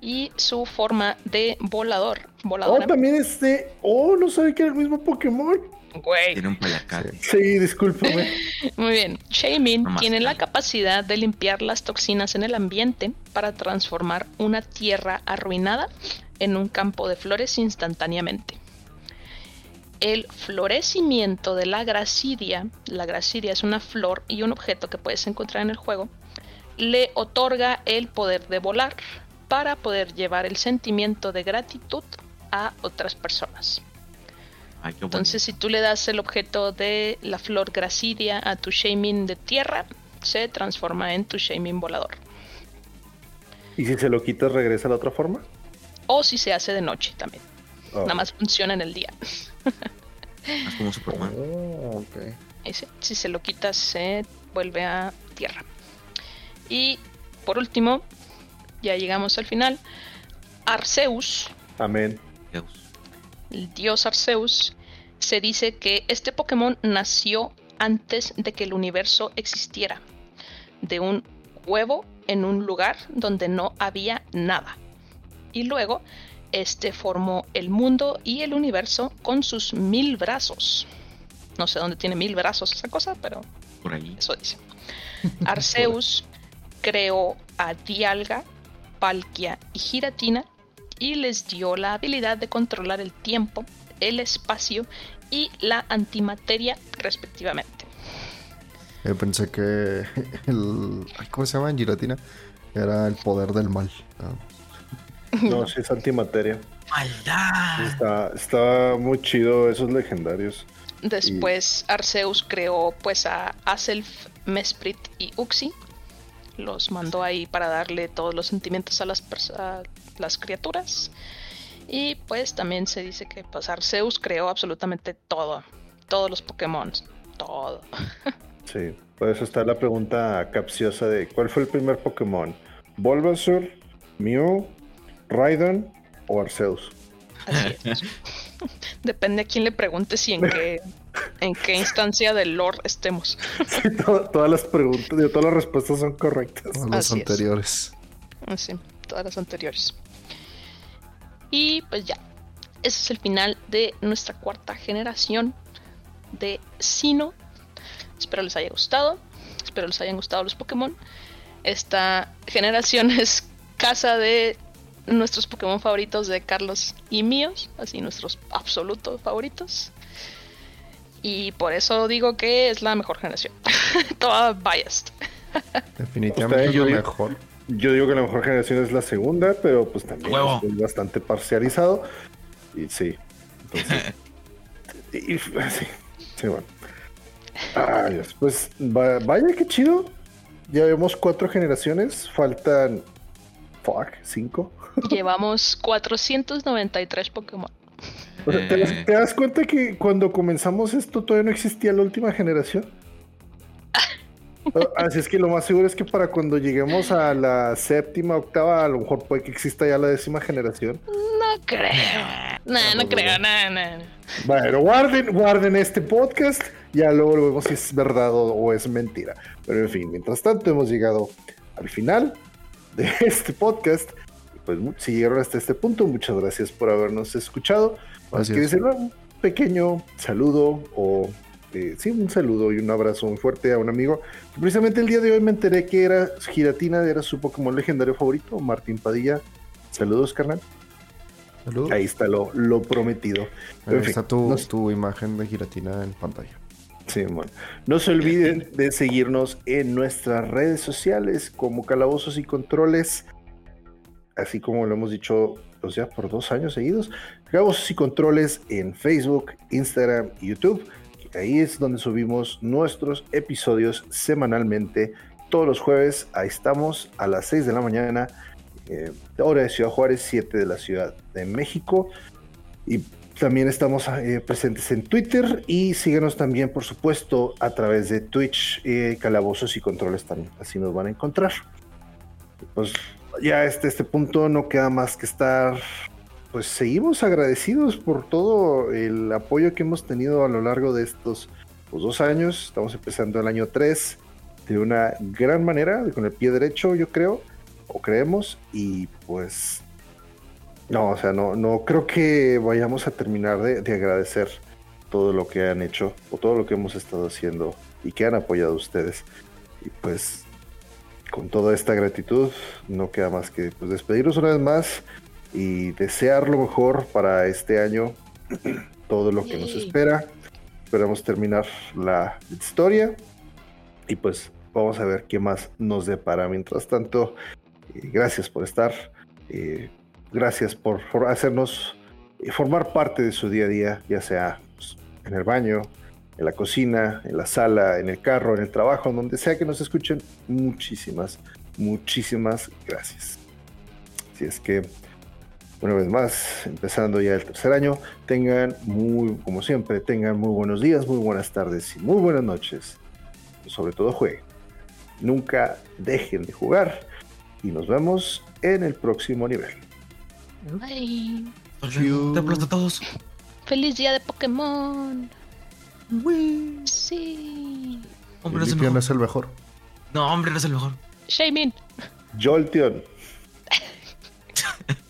y su forma de volador. Voladora. Oh, también este. Oh, no sabía que era el mismo Pokémon. Tiene un palacate. Sí, discúlpame. Muy bien. Shaymin tiene la capacidad de limpiar las toxinas en el ambiente para transformar una tierra arruinada en un campo de flores instantáneamente. El florecimiento de la gracidia, la gracidia es una flor y un objeto que puedes encontrar en el juego, le otorga el poder de volar para poder llevar el sentimiento de gratitud a otras personas. Entonces, si tú le das el objeto de la flor gracidia a tu Shamin de tierra, se transforma en tu Shamin volador. ¿Y si se lo quitas, regresa a la otra forma? O si se hace de noche también. Oh. Nada más funciona en el día. es como Superman. Oh, si se lo quitas, se vuelve a tierra. Y por último, ya llegamos al final. Arceus. Amén el dios Arceus, se dice que este Pokémon nació antes de que el universo existiera, de un huevo en un lugar donde no había nada. Y luego, este formó el mundo y el universo con sus mil brazos. No sé dónde tiene mil brazos esa cosa, pero por ahí. Eso dice. Arceus creó a Dialga, Palkia y Giratina y les dio la habilidad de controlar el tiempo, el espacio y la antimateria respectivamente. Yo pensé que el... ¿Cómo se llama en giratina? Era el poder del mal. No, sí es antimateria. ¡Maldad! Está, muy chido esos legendarios. Después Arceus creó pues a Aself, Mesprit y Uxie. Los mandó ahí para darle todos los sentimientos a las, personas las criaturas. Y pues también se dice que pues, Arceus creó absolutamente todo, todos los Pokémon, todo. sí, por eso está la pregunta capciosa de ¿cuál fue el primer Pokémon? ¿Bulbasaur, Mew, Raidon o Arceus? Depende a quién le pregunte y en qué, en qué instancia del lore estemos. todas las preguntas, todas las respuestas son correctas. las anteriores. Sí, todas las anteriores. Y pues ya, ese es el final de nuestra cuarta generación de Sino. Espero les haya gustado. Espero les hayan gustado los Pokémon. Esta generación es casa de nuestros Pokémon favoritos de Carlos y míos, así nuestros absolutos favoritos. Y por eso digo que es la mejor generación. Toda biased. Definitivamente yo mejor. Yo digo que la mejor generación es la segunda, pero pues también es bastante parcializado. Y sí. Entonces, y, sí, sí, bueno. Ay, pues vaya que chido. Ya vemos cuatro generaciones. Faltan. Fuck, cinco. Llevamos 493 Pokémon. ¿te, ¿Te das cuenta que cuando comenzamos esto todavía no existía la última generación? Así es que lo más seguro es que para cuando lleguemos a la séptima, octava, a lo mejor puede que exista ya la décima generación. No creo. No, no creo, no, no. Bueno, guarden, guarden este podcast. Ya luego lo vemos si es verdad o, es mentira. Pero en fin, mientras tanto hemos llegado al final de este podcast. Pues si llegaron hasta este punto, muchas gracias por habernos escuchado. ¿Quieres hacer un pequeño saludo o este, sí, un saludo y un abrazo muy fuerte a un amigo. Precisamente el día de hoy me enteré que era Giratina, era su Pokémon legendario favorito, Martín Padilla. Saludos, carnal. Saludos. Ahí está lo, lo prometido. Ahí está tu, tu, imagen de Giratina en pantalla. Sí, bueno. No se olviden de seguirnos en nuestras redes sociales como Calabozos y Controles, así como lo hemos dicho pues ya por dos años seguidos. Calabozos y Controles en Facebook, Instagram y YouTube. Ahí es donde subimos nuestros episodios semanalmente. Todos los jueves, ahí estamos a las 6 de la mañana, eh, hora de Ciudad Juárez, 7 de la Ciudad de México. Y también estamos eh, presentes en Twitter y síguenos también, por supuesto, a través de Twitch, eh, Calabozos y Controles también. Así nos van a encontrar. Pues ya este, este punto no queda más que estar. Pues seguimos agradecidos por todo el apoyo que hemos tenido a lo largo de estos pues, dos años. Estamos empezando el año 3 de una gran manera, con el pie derecho, yo creo, o creemos, y pues no, o sea, no, no creo que vayamos a terminar de, agradecer todo lo que han hecho o todo lo que hemos estado haciendo y que han apoyado ustedes. Y pues con toda esta gratitud no queda más que pues, despedirnos una vez más y desear lo mejor para este año, todo lo que nos espera. Esperamos terminar la historia y pues vamos a ver qué más nos depara. Mientras tanto, eh, gracias por estar. Eh, Gracias por, hacernos eh, formar parte de su día a día, ya sea pues, en el baño, en la cocina, en la sala, en el carro, en el trabajo, donde sea que nos escuchen. Muchísimas, muchísimas gracias. Así es que, una vez más, empezando ya el tercer año, tengan muy, como siempre, tengan muy buenos días, muy buenas tardes y muy buenas noches. Sobre todo jueguen. Nunca dejen de jugar y nos vemos en el próximo nivel. Bye. Te aplaudo a todos. Feliz día de Pokémon. Sí. Hombre, no es el mejor. No, hombre, no es el mejor. Shamin. Jolteon.